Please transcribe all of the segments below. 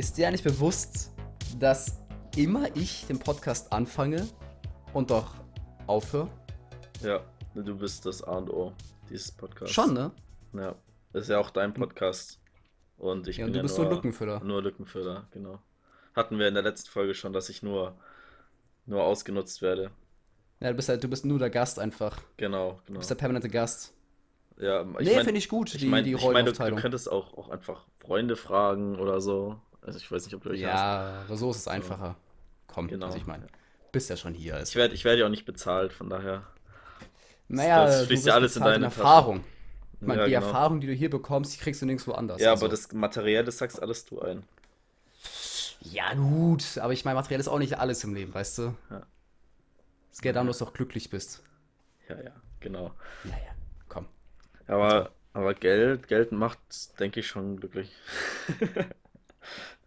Ist dir eigentlich bewusst, dass immer ich den Podcast anfange und doch aufhöre? Ja, du bist das A und O dieses Podcasts. Schon, ne? Ja, das ist ja auch dein Podcast. Und ich Ja, bin und du ja bist nur, nur Lückenfüller. Nur Lückenfüller, genau. Hatten wir in der letzten Folge schon, dass ich nur, nur ausgenutzt werde. Ja, du bist halt, du bist nur der Gast einfach. Genau, Du genau. bist der permanente Gast. Ja, ich nee, mein- finde ich gut, Ich die, meine, die ich mein, du, du Rollenaufteilung. könntest auch, auch einfach Freunde fragen oder so. Also ich weiß nicht, ob du hast. ja, aber so ist es einfacher. Komm, Genau. was ich meine. Bist ja schon hier. Ich Also. werde ich werd ja auch nicht bezahlt, von daher. Naja, das du fließt ja alles in deine Tasche. Erfahrung. Ich meine, Ja, die genau. Erfahrung, die du hier bekommst, die kriegst du nirgendwo anders. Ja, also. aber das Materielle sagst alles du ein. Ja, gut, aber ich meine, Material ist auch nicht alles im Leben, weißt du? Ja. Es geht darum, dass du auch glücklich bist. Ja, ja, genau. Ja, ja, komm. Aber, aber Geld, Geld macht, denke ich, schon glücklich.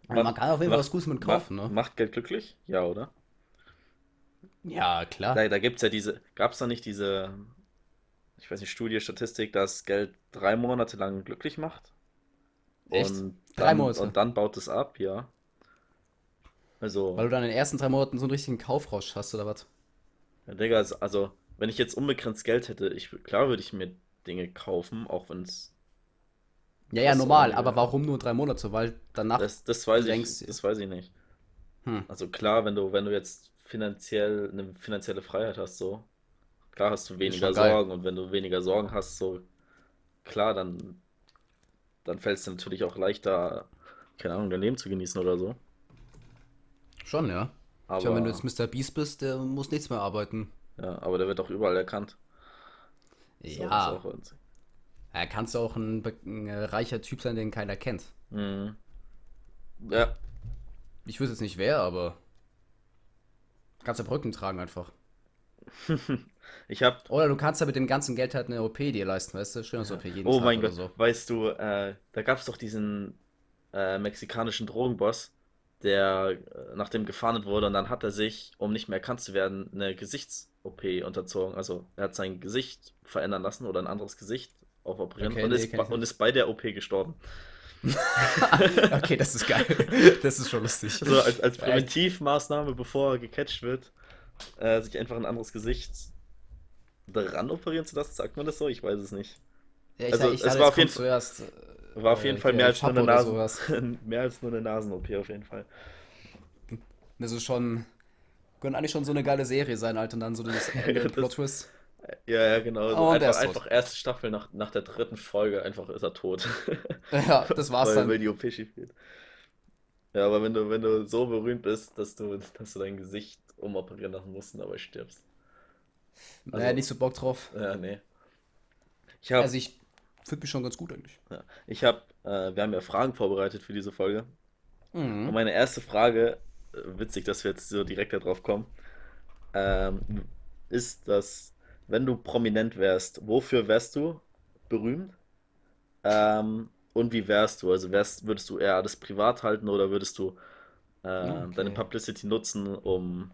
Also man kann auf jeden Fall was Gutes mit kaufen, macht, ne? Macht Geld glücklich? Ja, oder? Ja, klar. Da, da gibt es ja diese, gab es da nicht diese, ich weiß nicht, Studie, Statistik, dass Geld drei Monate lang glücklich macht? Echt? Und Drei dann, Monate? Und dann baut es ab, ja. Also, Weil du dann in den ersten drei Monaten so einen richtigen Kaufrausch hast, oder was? ja, Digga, also, also, wenn ich jetzt unbegrenzt Geld hätte, ich, klar würde ich mir Dinge kaufen, auch wenn es, Ja, ja, Das normal, auch, aber warum nur drei Monate? Weil danach. das, das weiß du ich, denkst- das weiß ich nicht. Hm. Also klar, wenn du, wenn du jetzt finanziell eine finanzielle Freiheit hast, so, klar hast du weniger. Sorgen und wenn du weniger Sorgen hast, so, klar, dann, dann fällt es dir natürlich auch leichter, keine Ahnung, dein Leben zu genießen oder so. Schon, ja. Aber, Tja, wenn du jetzt Mr. Beast bist, der muss nichts mehr arbeiten. ja, aber der wird auch überall erkannt. Ist auch- Ja, ist ja kannst du auch ein, ein äh, reicher Typ sein, den keiner kennt. Mhm. Ja, Ich wüsste jetzt nicht wer, aber. Kannst ja Brücken tragen einfach. ich hab, Oder du kannst ja mit dem ganzen Geld halt eine OP dir leisten, weißt du? Schönes OP jeden oh Tag mein oder Gott, so. weißt du, äh, da gab es doch diesen äh, mexikanischen Drogenboss, der äh, nach dem gefahndet wurde und dann hat er sich, um nicht mehr erkannt zu werden, eine Gesichts-OP unterzogen. Also er hat sein Gesicht verändern lassen oder ein anderes Gesicht aufoperieren Okay, und, nee, ist, ich und ist bei der OP gestorben. okay, das ist geil. Das ist schon lustig. So als, als? Präventivmaßnahme, bevor er gecatcht wird, äh, sich einfach ein anderes Gesicht dran operieren zu lassen, sagt man das so? Ich weiß es nicht. Ja, Also, ich es dachte, war auf jeden zuerst. War auf jeden äh, Fall hier mehr als, nur eine Nasen, mehr als nur eine Nasen-OP auf jeden Fall. Das ist schon. Könnte eigentlich schon so eine geile Serie sein, Alter. Und dann so das Ende Das- Plot-Twist. Ja, ja, genau. So Oh, und einfach, einfach erste Staffel nach, nach der dritten Folge, einfach ist er tot. Ja, das war's weil, dann. weil die OP schief geht. Ja, aber wenn du, wenn du so berühmt bist, dass du, dass du dein Gesicht umoperieren lassen musst und dabei stirbst. naja, also- nicht so Bock drauf. Ja, nee. Ich habe, Also ich finde mich schon ganz gut eigentlich. ja, ich habe, äh, wir haben ja Fragen vorbereitet für diese Folge. Und Mhm. meine erste Frage, äh, witzig, dass wir jetzt so direkt darauf kommen, ähm, ist, dass, wenn du prominent wärst, wofür wärst du berühmt? Ähm, und wie wärst du? Also wärst, würdest du eher das privat halten oder würdest du äh, Okay. deine Publicity nutzen, um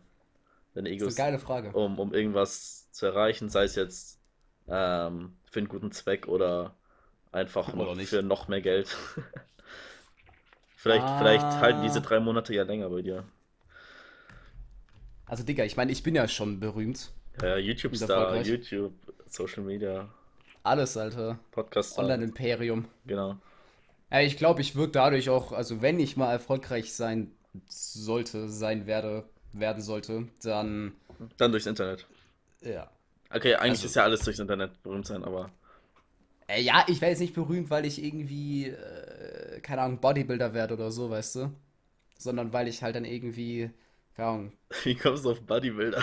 deine Egos, um, um irgendwas zu erreichen, sei es jetzt ähm, für einen guten Zweck oder einfach Oder noch nicht. für noch mehr Geld? Vielleicht, vielleicht halten diese Ah. drei Monate ja länger bei dir. Also Digga, ich meine, ich bin ja schon berühmt. Ja, Ist YouTube-Star. YouTube, Social Media, Alles, Alter. Podcast-Star. Online-Imperium. Genau. Ja, ich glaube, ich würde dadurch auch, also wenn ich mal erfolgreich sein sollte, sein werde, werden sollte, dann, Dann durchs Internet. ja. Okay, eigentlich Also- ist ja alles durchs Internet berühmt sein, aber Äh, ja, ich werde jetzt nicht berühmt, weil ich irgendwie, äh, keine Ahnung, Bodybuilder werde oder so, weißt du? Sondern weil ich halt dann irgendwie, keine Ahnung, wie kommst du auf Bodybuilder?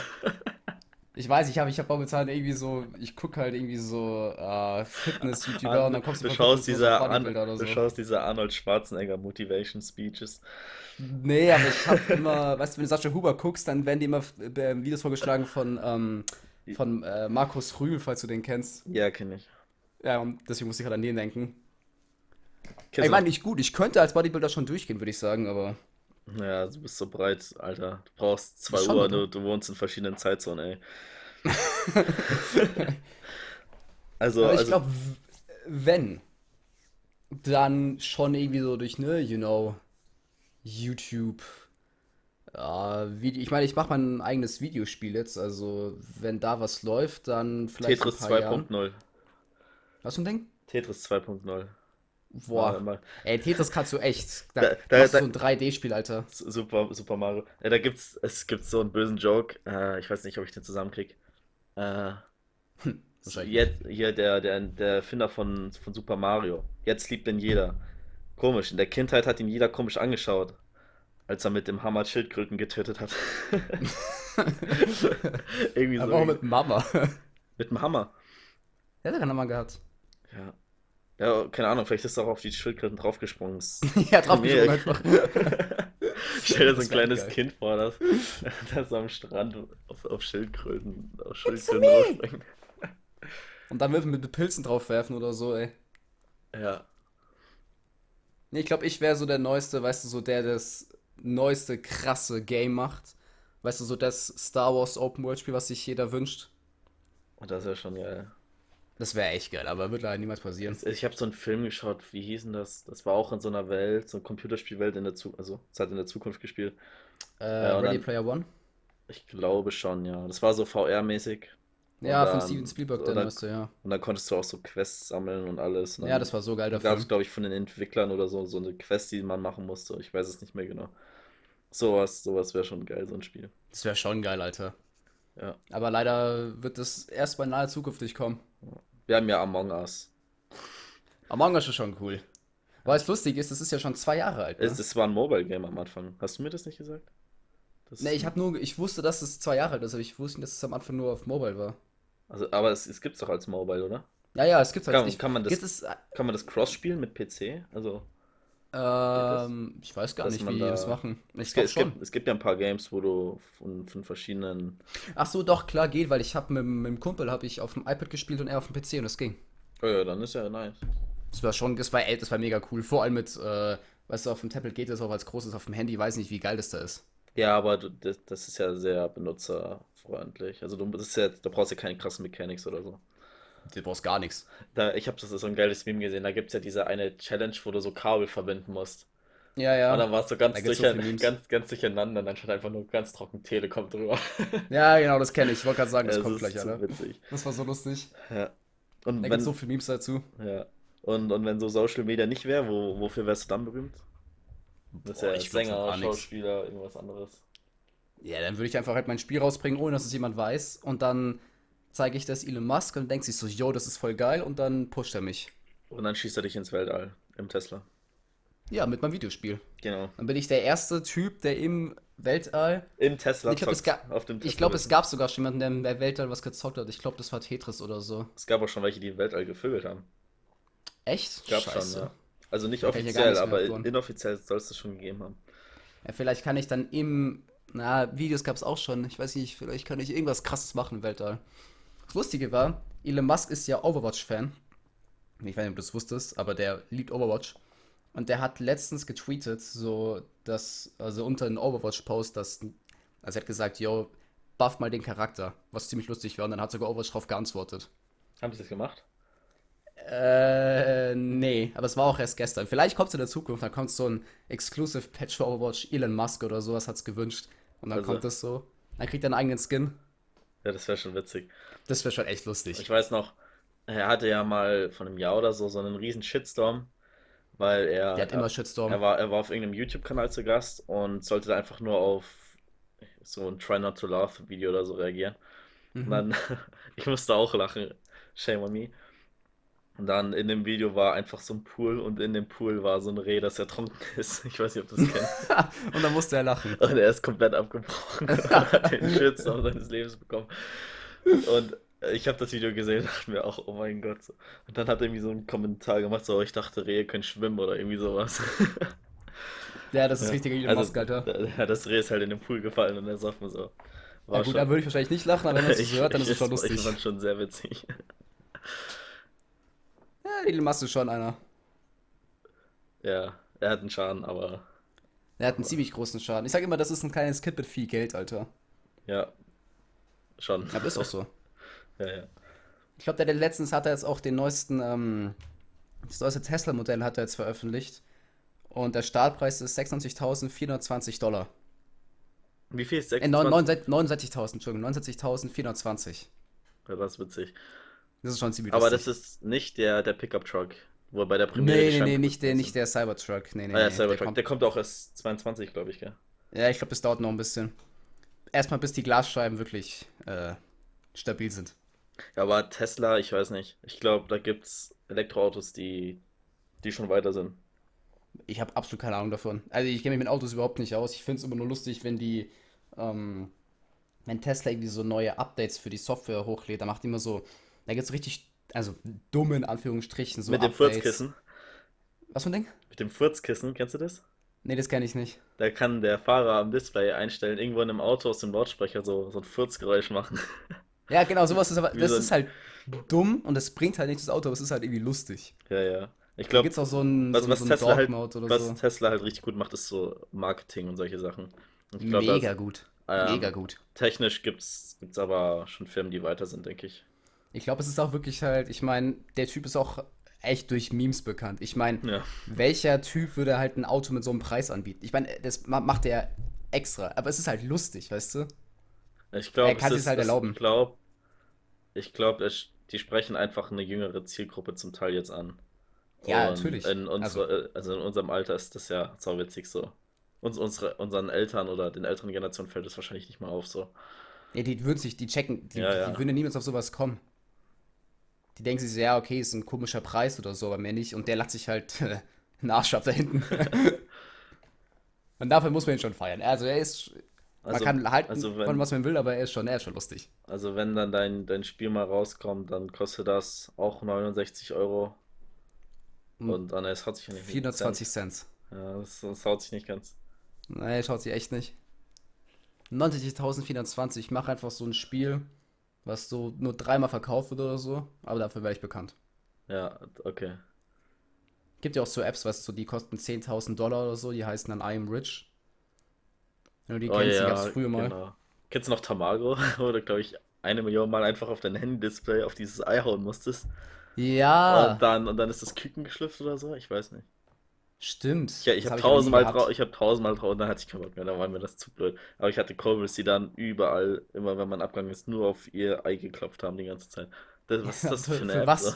Ich weiß, ich habe ich hab momentan irgendwie so, ich gucke halt irgendwie so äh, Fitness-YouTuber und dann kommst du du schaust Fitness diese, auf An Bodybuilder oder du so. schaust diese Arnold Schwarzenegger Motivation Speeches. Nee, aber ich habe immer, weißt du, wenn du Sascha Huber guckst, dann werden dir immer äh, Videos vorgeschlagen von, ähm, von äh, Markus Rühl, falls du den kennst. Ja, kenne ich. Ja, und deswegen muss ich halt an den denken. Kennst Ich meine, nicht gut, ich könnte als Bodybuilder schon durchgehen, würde ich sagen, aber. Ja, du bist so breit, Alter. Du brauchst 2 Schon, Uhr, du, du wohnst in verschiedenen Zeitzonen, ey. Also, aber ich also, glaube, wenn, dann schon irgendwie so durch, ne, you know, YouTube. Video, ich meine, ich mache mein eigenes Videospiel jetzt, also wenn da was läuft, dann vielleicht Tetris paar Jahren. 2.0. Was für ein Ding? Tetris 2.0. Boah. mal. Ey, Tetris kannst du echt. Da Da, da, machst du da, so ein 3D-Spiel, Alter. Super, Super Mario. Ja, da gibt's, es gibt so einen bösen Joke. Äh, ich weiß nicht, ob ich den zusammenkrieg. Äh, nicht. jetzt, hier der, der, der Erfinder von, von Super Mario. Jetzt liebt ihn jeder. Komisch. In der Kindheit hat ihn jeder komisch angeschaut, als er mit dem Hammer Schildkröten getötet hat. Irgendwie so. Aber auch mit Mama. Mit dem Hammer. Der hat keinen Mama gehabt. Ja. Ja, keine Ahnung, vielleicht ist er auch auf die Schildkröten draufgesprungen. Ja, draufgesprungen einfach. Ich stell dir so ein kleines geil. Kind vor, das, das am Strand auf, auf Schildkröten, auf Schildkröten draufspringt. Und dann würden wir mit Pilzen draufwerfen oder so, ey. Ja. Nee, ich glaube, ich wäre so der Neueste, weißt du, so der das neueste, krasse Game macht. Weißt du, so das Star Wars Open World Spiel, was sich jeder wünscht. Und das ist ja schon geil. Das wäre echt geil, aber wird leider niemals passieren. Ich habe so einen Film geschaut, wie hieß denn das? Das war auch in so einer Welt, so eine Computerspielwelt in der Zukunft, also es hat in der Zukunft gespielt. Äh, Ja, und Ready dann, Player One? ich glaube schon, ja. Das war so VR-mäßig. Und Ja, von Steven dann, Spielberg, und dann, neueste, ja. und dann konntest du auch so Quests sammeln und alles. Und Ja, das dann war so geil, der gab es, glaube ich, von den Entwicklern oder so, so eine Quest, die man machen musste. Ich weiß es nicht mehr genau. Sowas, sowas wäre schon geil, so ein Spiel. Das wäre schon geil, Alter. Ja. Aber leider wird das erst mal in naher Zukunft nicht kommen. Wir haben ja Among Us. Among Us ist schon cool. Weil es lustig ist, das ist ja schon zwei Jahre alt, Es, ne? es war ein Mobile-Game am Anfang. Hast du mir das nicht gesagt? Das Ne, ist ich ein, hab nur, ich wusste, dass es zwei Jahre alt ist, aber ich wusste nicht, dass es am Anfang nur auf Mobile war. also, aber es, es gibt's doch als Mobile, oder? Ja, ja, es gibt halt, Kann, ich, kann man gibt das, es, kann man das Cross spielen mit PC? Also? Ähm, ich weiß gar nicht, wie die das da. machen. Ich Es, gibt- es gibt, es gibt ja ein paar Games, wo du von, von verschiedenen. Ach so, doch, klar geht, weil ich habe mit, mit dem Kumpel habe ich auf dem iPad gespielt und er auf dem PC und das ging. Oh ja, dann ist ja nice. Das war schon, das war, ey, das war mega cool. Vor allem mit, äh, weißt du, auf dem Tablet geht das auch als großes, auf dem Handy weiß nicht, wie geil das da ist. Ja, aber du, das, das ist ja sehr benutzerfreundlich. Also, du, das ist ja, da brauchst du ja keine krassen Mechanics oder so. Du brauchst gar nichts. Da, ich habe das ist so ein geiles Meme gesehen. Da gibt es ja diese eine Challenge, wo du so Kabel verbinden musst. Ja, Und ja. dann warst du ganz, gibt's so ganz, ganz durcheinander und dann stand einfach nur ganz trocken Telekom drüber. Ja, genau, das kenne ich. Ich wollte gerade sagen, Ja, das das kommt ist gleich, Alter. witzig. Das war so lustig. Ja. Und Da gibt so viele Memes dazu. ja. Und, und wenn so Social Media nicht wäre, wo, wofür wärst du dann berühmt? Das ist Boah, ja ich glaube für Sänger. Schauspieler, irgendwas anderes. Ja, dann würde ich einfach halt mein Spiel rausbringen, ohne dass es jemand weiß. Und dann zeige ich das Elon Musk und denkt sich so, yo, das ist voll geil. Und dann pusht er mich. Und dann schießt er dich ins Weltall im Tesla. Ja, mit meinem Videospiel. Genau. Dann bin ich der erste Typ, der im Weltall. Im Tesla Ich glaube, es, zockt. ga Auf dem ich Tesla glaub, es Wissen. gab sogar schon jemanden, der im Weltall was gezockt hat. Ich glaube, das war Tetris oder so. Es gab auch schon welche, die im Weltall gevögelt haben. Echt? Gab schon, ja. Also nicht ich offiziell, nichts mehr aber davon. inoffiziell soll es das schon gegeben haben. Ja, vielleicht kann ich dann im. Na, Videos gab es auch schon. Ich weiß nicht, vielleicht kann ich irgendwas krasses machen im Weltall. Das Lustige war, Elon Musk ist ja Overwatch-Fan. Ich weiß nicht, ob du das wusstest, aber der liebt Overwatch. Und der hat letztens getweetet, so, dass, also unter einem Overwatch-Post, dass, also er hat gesagt, yo, buff mal den Charakter, was ziemlich lustig war. Und dann hat sogar Overwatch drauf geantwortet. Haben sie das gemacht? Äh, nee, aber es war auch erst gestern. Vielleicht kommt es in der Zukunft, dann kommt so ein Exclusive Patch für Overwatch. Elon Musk oder sowas hat's gewünscht. Und dann Also, kommt das so. Dann kriegt er einen eigenen Skin. ja, das wäre schon witzig. Das wäre schon echt lustig. Ich weiß noch, er hatte ja mal vor einem Jahr oder so so einen riesen Shitstorm, weil Der er, hat immer er, Shitstorm. er war, er war auf irgendeinem YouTube-Kanal zu Gast und sollte einfach nur auf so ein Try Not to Laugh Video oder so reagieren. Und Mhm. dann, ich musste auch lachen, shame on me. Und dann in dem Video war einfach so ein Pool und in dem Pool war so ein Reh, das ertrunken ist. Ich weiß nicht, ob du das kennst. Und dann musste er lachen. Und er ist komplett abgebrochen und hat den Shitstorm seines Lebens bekommen. Und ich habe das Video gesehen und dachte mir auch, oh mein Gott. Und dann hat er irgendwie so einen Kommentar gemacht, so, ich dachte, Rehe können schwimmen oder irgendwie sowas. Ja, das ist Ja, richtiger Elon also Musk, Alter. da- ja, das Reh ist halt in den Pool gefallen und er sagt mir so. Ja War gut, da schon, würde ich wahrscheinlich nicht lachen, aber wenn man es ich, hört, dann ist ich, es schon ich lustig. fand schon sehr witzig. Ja, Elon Musk ist schon einer. Ja, er hat einen Schaden, aber Er hat einen ziemlich großen Schaden. Ich sage immer, das ist ein kleines Kind mit viel Geld, Alter. ja, schon. Aber ist auch so. Ja, ja. Ich glaube, der, der letztens hat er jetzt auch den neuesten, ähm, das neueste Tesla-Modell hat er jetzt veröffentlicht. Und der Startpreis ist 96.420 Dollar. Wie viel ist Äh, 26? 69.000, Entschuldigung, 69.420. Ja, das ist witzig. Das ist schon ziemlich Aber lustig. das ist nicht der, der Pickup-Truck, wo er bei der Premiere Nee, nee, nee, nicht der, nicht der Cybertruck. Nee, nee, Ah ja, nee. Cybertruck. Der kommt, Der kommt auch erst 22, glaube ich, gell? ja, ich glaube, das dauert noch ein bisschen. Erstmal, bis die Glasscheiben wirklich äh, stabil sind. Ja, aber Tesla, ich weiß nicht. Ich glaube, da gibt's Elektroautos, die, die schon weiter sind. Ich habe absolut keine Ahnung davon. Also ich kenne mich mit Autos überhaupt nicht aus. Ich finde es immer nur lustig, wenn die, ähm, wenn Tesla irgendwie so neue Updates für die Software hochlädt, da macht die immer so, da gibt es richtig, also dumme in Anführungsstrichen, so Mit dem. Furzkissen. Was für ein Ding? Mit dem Furzkissen, kennst du das? Nee, das kenne ich nicht. Da kann der Fahrer am Display einstellen, irgendwo in einem Auto aus dem Lautsprecher so, so ein Furzgeräusch machen. Ja, genau, sowas ist aber, das so ist halt dumm und das bringt halt nichts das Auto, aber es ist halt irgendwie lustig. Ja, ja. Ich Da glaube, gibt es auch so ein, was, so, was so ein Tesla halt, was so. Tesla halt richtig gut macht, ist so Marketing und solche Sachen. Und glaub, das- Mega gut. ähm, Mega gut. Technisch gibt's, gibt's aber schon Firmen, die weiter sind, denke ich. Ich glaube, es ist auch wirklich halt, ich meine, der Typ ist auch echt durch Memes bekannt. Ich meine, Ja. welcher Typ würde halt ein Auto mit so einem Preis anbieten? Ich meine, das ma- macht er extra, aber es ist halt lustig, weißt du? Ich glaube, Er kann sich's halt erlauben. Ich glaube, ich glaube, die sprechen einfach eine jüngere Zielgruppe zum Teil jetzt an. Ja, Und natürlich. In unsere, also, in unserem Alter ist das ja sauwitzig so. Uns, unsere, unseren Eltern oder den älteren Generationen fällt das wahrscheinlich nicht mal auf so. Ja, die würden sich, die checken, die, Ja, ja. die würden niemals auf sowas kommen. Die denken sich so, ja, okay, ist ein komischer Preis oder so, aber mehr nicht. Und der lacht sich halt einen Arsch ab da hinten. Und dafür muss man ihn schon feiern. Also er ist, man Also, kann halten also von wenn, was man will, aber er ist schon, er ist schon lustig. also wenn dann dein, dein Spiel mal rauskommt, dann kostet das auch 69 Euro. Hm. Und dann es haut sich ja nicht 420 Cent. Ja, das, das haut sich nicht ganz. Nee, schaut sie echt nicht. 90.420, ich mache einfach so ein Spiel, was so nur dreimal verkauft wird oder so, aber dafür wäre ich bekannt. Ja, okay. Gibt ja auch so Apps, weißt du, die kosten 10.000 Dollar oder so, die heißen dann I am rich. Wenn du die Oh kennst, die ja, gab's früher mal. genau. Kennst du noch Tamago, wo du, glaube ich, eine Million Mal einfach auf dein Handy-Display auf dieses Ei hauen musstest? Ja, Und dann, und dann ist das Küken geschlüpft oder so? Ich weiß nicht. Stimmt. Ich, ich habe hab tausendmal drauf, ich habe tausendmal drauf und dann hatte ich keinen Bock mehr, dann war mir das zu blöd. Aber ich hatte Cobras, die dann überall, immer wenn man abgegangen ist, nur auf ihr Ei geklopft haben die ganze Zeit. Das, was ist das Für- für eine für App? was? So?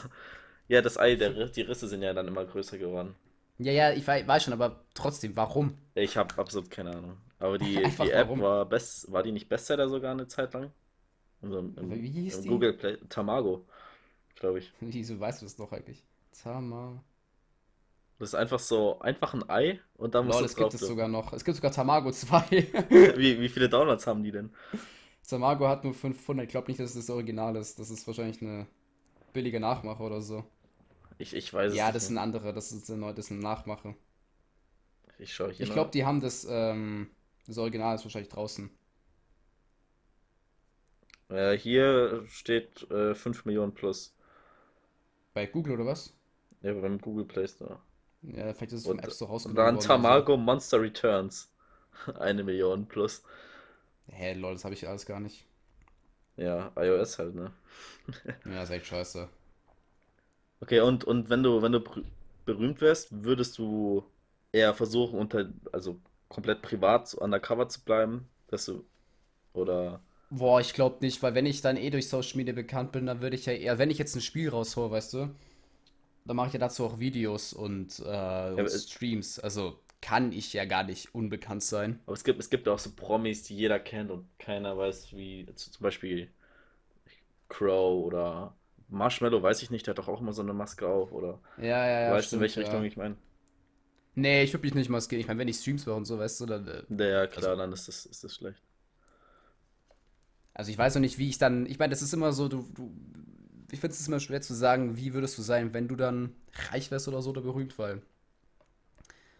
Ja, das Ei, der, die Risse sind ja dann immer größer geworden. Ja, ja, ich wei- weiß schon, aber trotzdem, warum? Ich habe absolut keine Ahnung. Aber die, die App warum? war best, war die nicht Bestseller sogar eine Zeit lang? Also im, im, Wie hieß im die? Google Play, Tamago, glaube ich. Wieso weißt du das doch eigentlich? Tama. Das ist einfach so, einfach ein Ei und dann musst Lol, du es gibt es sogar noch. Es gibt sogar Tamago 2. Wie, wie viele Downloads haben die denn? Tamago hat nur 500. Ich glaube nicht, dass das das Original ist. Das ist wahrscheinlich eine billige Nachmache oder so. Ich, ich weiß es Ja, nicht das ist ein mehr. anderer. Das ist eine, das ist eine Nachmache. Ich schaue hier Ich glaube, die haben das, ähm, das Original ist wahrscheinlich draußen. Äh, hier steht äh, 5 Millionen plus. Bei Google oder was? Ja, beim Google Play Store. Ja, vielleicht ist es vom Und, App Store und rausgenommen dann so. Tamago Monster Returns. Eine Million plus. Hä, lol, das habe ich alles gar nicht. Ja, iOS halt, ne? Ja, ist echt scheiße. Okay, und, und wenn du, wenn du berü- berühmt wärst, würdest du eher versuchen, unter, also komplett privat so undercover zu bleiben, dass du, oder, Boah, ich glaube nicht, weil wenn ich dann eh durch Social Media bekannt bin, dann würde ich ja eher, wenn ich jetzt ein Spiel raushole, weißt du, dann mache ich ja dazu auch Videos und, äh, und aber es- Streams. Also kann ich ja gar nicht unbekannt sein. aber es gibt, es gibt ja auch so Promis, die jeder kennt und keiner weiß, wie, zum Beispiel Crow oder Marshmallow, weiß ich nicht, der hat doch auch immer so eine Maske auf, oder, Ja, ja, ja, weißt du, in welche ja. Richtung ich meine? Nee, ich würde mich nicht maskieren. Ich meine, wenn ich Streams mache und so, weißt du, dann, äh, Ja, klar, also, dann ist das, ist das schlecht. also ich weiß noch nicht, wie ich dann, ich meine, das ist immer so, du, du, ich finde es immer schwer zu sagen, wie würdest du sein, wenn du dann reich wärst oder so oder berühmt, weil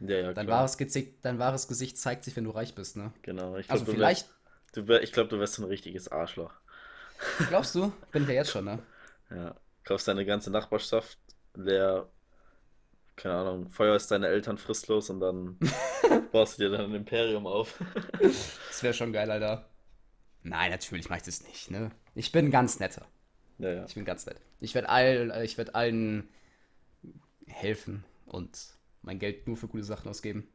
Ja, ja, dein wahres Gesicht, dein wahres Gesicht zeigt sich, wenn du reich bist, ne? genau. Ich Also glaube, du wärst, vielleicht, du wär, ich glaube, du wärst ein richtiges Arschloch. glaubst du? Bin ich ja jetzt schon, ne? Ja, kaufst deine ganze Nachbarschaft leer, keine Ahnung, feuerst deine Eltern fristlos und dann baust du dir dann ein Imperium auf. Das wäre schon geil, Alter. Nein, natürlich mache ich das nicht, ne? Ich bin ganz netter. Ja, ja. Ich bin ganz nett. Ich werde allen, ich werde allen helfen und mein Geld nur für gute Sachen ausgeben.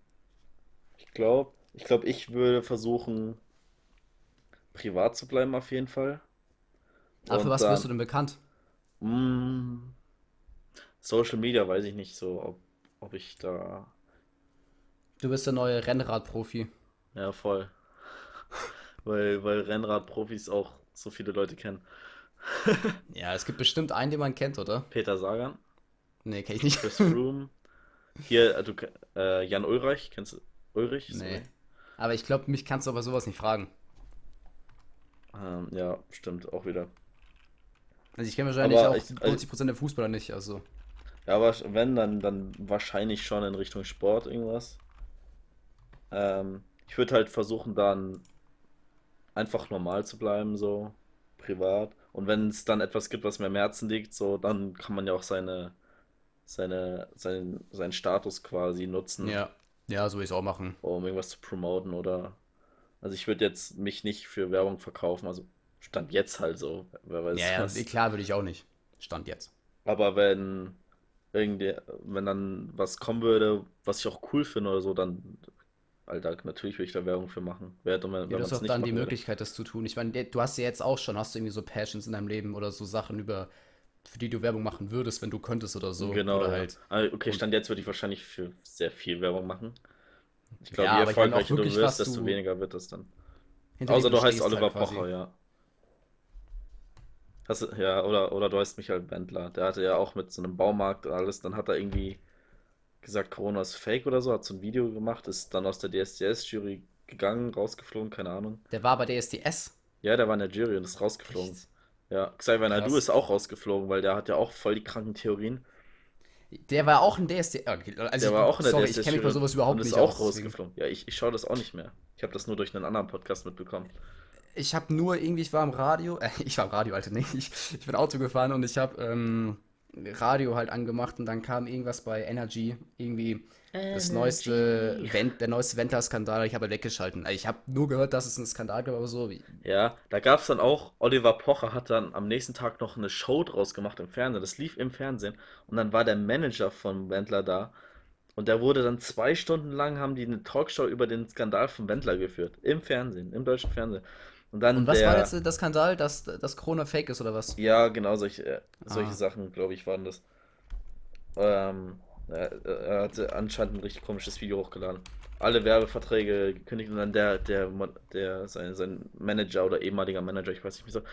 Ich glaube, ich glaube, ich würde versuchen, privat zu bleiben auf jeden Fall. Aber für was wirst du dann, denn bekannt? mh, Social Media weiß ich nicht so, ob, ob ich da, Du bist der neue Rennradprofi. ja, voll. Weil, weil Rennradprofis auch so viele Leute kennen. Ja, es gibt bestimmt einen, den man kennt, oder? Peter Sagan, Nee, kenn ich nicht. Chris Froome, hier, äh, du, äh, Jan Ulreich, kennst du Ulrich? Nee. Sorry. Aber ich glaube, mich kannst du aber sowas nicht fragen. Ähm, ja, stimmt, auch wieder. Also ich kenne wahrscheinlich Aber auch ich, also, 90% der Fußballer nicht, also. ja, aber wenn, dann, dann wahrscheinlich schon in Richtung Sport irgendwas. Ähm, ich würde halt versuchen, dann einfach normal zu bleiben, so privat. Und wenn es dann etwas gibt, was mir am Herzen liegt, so, dann kann man ja auch seine, seine, seinen, seinen Status quasi nutzen, Ja. Ja, so würde ich es auch machen. um irgendwas zu promoten oder. Also ich würde jetzt mich nicht für Werbung verkaufen, also stand jetzt halt so, wer weiß Ja, ja, was. klar würde ich auch nicht. Stand jetzt. Aber wenn irgendwie, wenn dann was kommen würde, was ich auch cool finde oder so, dann, Alter, natürlich würde ich da Werbung für machen. Wer hätte, wenn Ja, du man hast auch dann die. Möglichkeit, das zu tun. Ich meine, du hast ja jetzt auch schon, hast du irgendwie so Passions in deinem Leben oder so Sachen über, für die du Werbung machen würdest, wenn du könntest oder so. Genau, Oder halt. Ah, Okay, Stand jetzt würde ich wahrscheinlich für sehr viel Werbung machen. Ich glaube, ja, je erfolgreicher du wirst, desto du, weniger wird das dann. Außer du heißt Oliver halt. Pocher, ja. Hast ja, oder, oder du heißt Michael Wendler. Der hatte ja auch mit so einem Baumarkt und alles, dann hat er irgendwie gesagt, Corona ist fake oder so, hat so ein Video gemacht, ist dann aus der DSDS-Jury gegangen, rausgeflogen, keine Ahnung. Der war bei der SDS. Ja, der war in der Jury und ist rausgeflogen. Echt? Ja, Xavier Krass. ist auch rausgeflogen, weil der hat ja auch voll die kranken Theorien. Der war auch in DSDS. Okay, also Der war auch in der sorry, ich kenne mich bei sowas und überhaupt ist nicht auch aus. Deswegen. rausgeflogen. Ja, ich, ich schaue das auch nicht mehr. Ich habe das nur durch einen anderen Podcast mitbekommen. Ich habe nur irgendwie, ich war im Radio, äh, ich war im Radio, Alter, nee, ich, ich bin Auto gefahren und ich habe ähm, Radio halt angemacht und dann kam irgendwas bei Energy, irgendwie das neueste, Vent, der neueste Venta-Skandal, ich habe halt weggeschalten. Also ich habe nur gehört, dass es einen Skandal gab, aber so, wie- Ja, da gab es dann auch, Oliver Pocher hat dann am nächsten Tag noch eine Show draus gemacht im Fernsehen. Das lief im Fernsehen. Und dann war der Manager von Wendler da. Und der wurde dann zwei Stunden lang, haben die eine Talkshow über den Skandal von Wendler geführt. Im Fernsehen, im deutschen Fernsehen. Und dann Und was war der, jetzt der Skandal, dass das Corona fake ist oder was? ja, genau solche, äh, solche Ah. Sachen, glaube ich, waren das. Ähm, er, er hatte anscheinend ein richtig komisches Video hochgeladen. Alle Werbeverträge gekündigt und dann der, der, der, sein, sein Manager oder ehemaliger Manager, ich weiß nicht mehr so,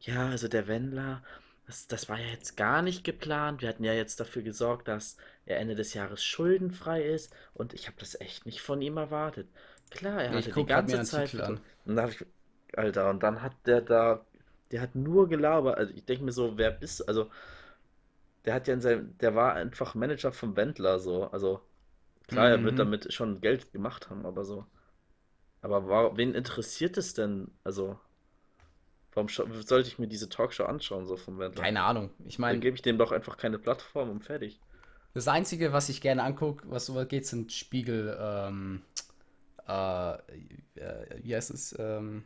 ja, also der Wendler, das, das war ja jetzt gar nicht geplant. Wir hatten ja jetzt dafür gesorgt, dass er Ende des Jahres schuldenfrei ist und ich habe das echt nicht von ihm erwartet. Klar, er Ich hatte die guck mir ganze Zeit an. und da hab ich, Alter, und dann hat der da, der hat nur gelabert. Also ich denke mir so, wer bist du? Also, der hat ja in seinem, der war einfach Manager vom Wendler, so. Also, klar, er wird Mhm. damit schon Geld gemacht haben, aber so. Aber war, wen interessiert es denn? Also, warum sollte ich mir diese Talkshow anschauen, so vom Wendler? Keine Ahnung. Ich Dann meine, gebe ich dem doch einfach keine Plattform und fertig. das Einzige, was ich gerne angucke, was sowas geht, sind Spiegel, ähm, äh, äh, wie heißt es, ähm,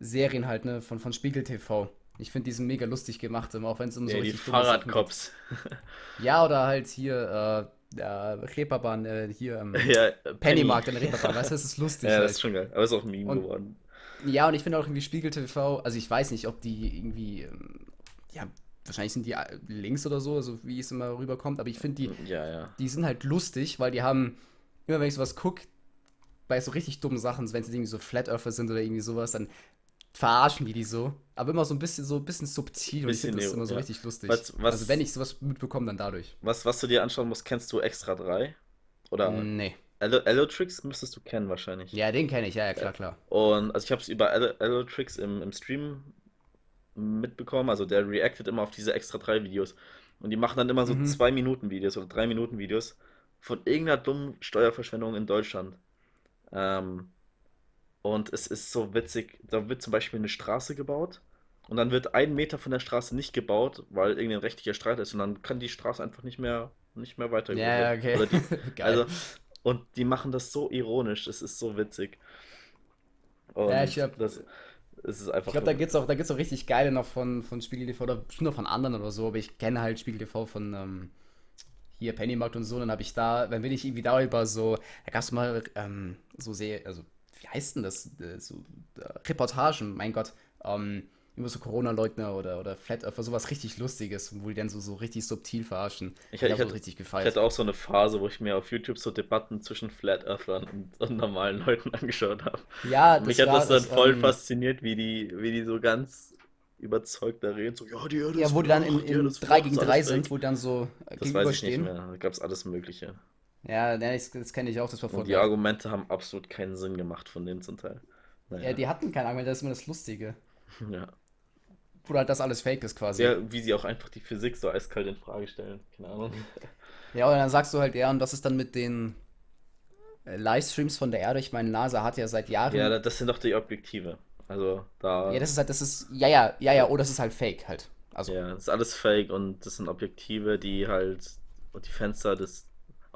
Serien halt, ne, von, von Spiegel TV. Ich finde die sind mega lustig gemacht, auch wenn es um so Ja, die richtig geht. Fahrradcops. Ja, oder halt hier, äh, ja, Reeperbahn, äh, hier, ähm, Ja, äh, Penny. Pennymarkt in der Reeperbahn, weißt du, das ist lustig Ja, das halt. ist schon geil. Aber ist auch ein Meme Und geworden. Ja, und ich finde auch irgendwie Spiegel TV, also ich weiß nicht, ob die irgendwie, ähm, ja, wahrscheinlich sind die äh, links oder so, also wie es immer rüberkommt, aber ich finde die, Ja, ja. die sind halt lustig, weil die haben, immer wenn ich sowas gucke, bei so richtig dummen Sachen, wenn sie irgendwie so Flat Earther sind oder irgendwie sowas, dann verarschen die die so, aber immer so ein bisschen, so ein bisschen subtil und ich Bisschen finde das immer so ja. richtig lustig. Was, was, Also wenn ich sowas mitbekomme, dann dadurch. was, was du dir anschauen musst, kennst du Extra 3? Oder Nee. Elo- Elotrix müsstest du kennen wahrscheinlich. Ja, den kenne ich, ja, ja, klar, klar. Und also ich habe es über Elotrix im, im Stream mitbekommen. Also der reactet immer auf diese Extra 3 Videos. Und die machen dann immer so Mhm. 2 Minuten Videos oder 3 Minuten Videos von irgendeiner dummen Steuerverschwendung in Deutschland. Ähm, und es ist so witzig, da wird zum Beispiel eine Straße gebaut und dann wird ein Meter von der Straße nicht gebaut, weil irgendein rechtlicher Streit ist und dann kann die Straße einfach nicht mehr, nicht mehr weitergebaut Ja, werden. okay. Die, also, und die machen das so ironisch, es ist so witzig. Ja, ich Und hab- das, es ist Ich einfach glaube, da gibt's auch, da gibt's auch richtig geile noch von, von Spiegel TV oder bestimmt noch von anderen oder so, aber ich kenne halt Spiegel TV von ähm, hier Pennymarkt und so, dann habe ich da, dann bin ich irgendwie darüber so, da gab es mal ähm, so sehr, also wie heißt denn das, äh, so äh, Reportagen, mein Gott, ähm, über so Corona-Leugner oder, oder Flat Earther, sowas richtig Lustiges, wo die dann so, so richtig subtil verarschen. Ich, ich, hatte, richtig ich gefeiert. hatte auch so eine Phase, wo ich mir auf YouTube so Debatten zwischen Flat Earthern und, und normalen Leuten angeschaut habe. Ja, Und mich das hat das dann das, voll ähm, fasziniert, wie die, wie die so ganz überzeugt da reden. So, ja, die Erde ja, wo die dann in, flach, die Erde in ist 3 flach, gegen ist 3 alles sind, wo dann so äh, Das weiß ich nicht mehr. Da gab es alles Mögliche. Ja, das, das kenne ich auch, das war voll Und die geil. Argumente haben absolut keinen Sinn gemacht von denen zum Teil. Ja, Naja, die hatten kein Argument, das ist immer das Lustige. ja. Wo halt das alles fake ist quasi. Ja, wie sie auch einfach die Physik so eiskalt in Frage stellen. Keine Ahnung. Ja, und dann sagst du halt, ja, und was ist dann mit den äh, Livestreams von der Erde? Ich meine, NASA hat ja seit Jahren. Ja, Ja, da- das sind doch die Objektive. Also da, das ist halt, das ist, ja, ja, ja, ja, oh, das ist halt fake halt. Also, ja, das ist alles Fake und das sind Objektive, die halt, und die Fenster, das,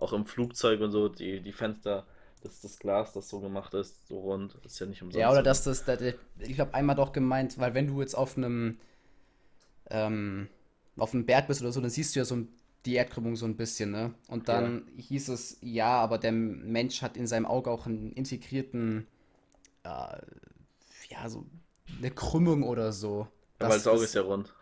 auch im Flugzeug und so, die, die Fenster, das, das Glas, das so gemacht ist, so rund, ist ja nicht umsonst. ja, oder dass das, das, ich habe einmal doch gemeint, weil wenn du jetzt auf einem, ähm, auf einem Berg bist oder so, dann siehst du ja so die Erdkrümmung so ein bisschen, ne? Und dann hieß es, ja, aber der Mensch hat in seinem Auge auch einen integrierten, äh, ja, so eine Krümmung oder so. Ja, weil Das- Auge ist ja rund.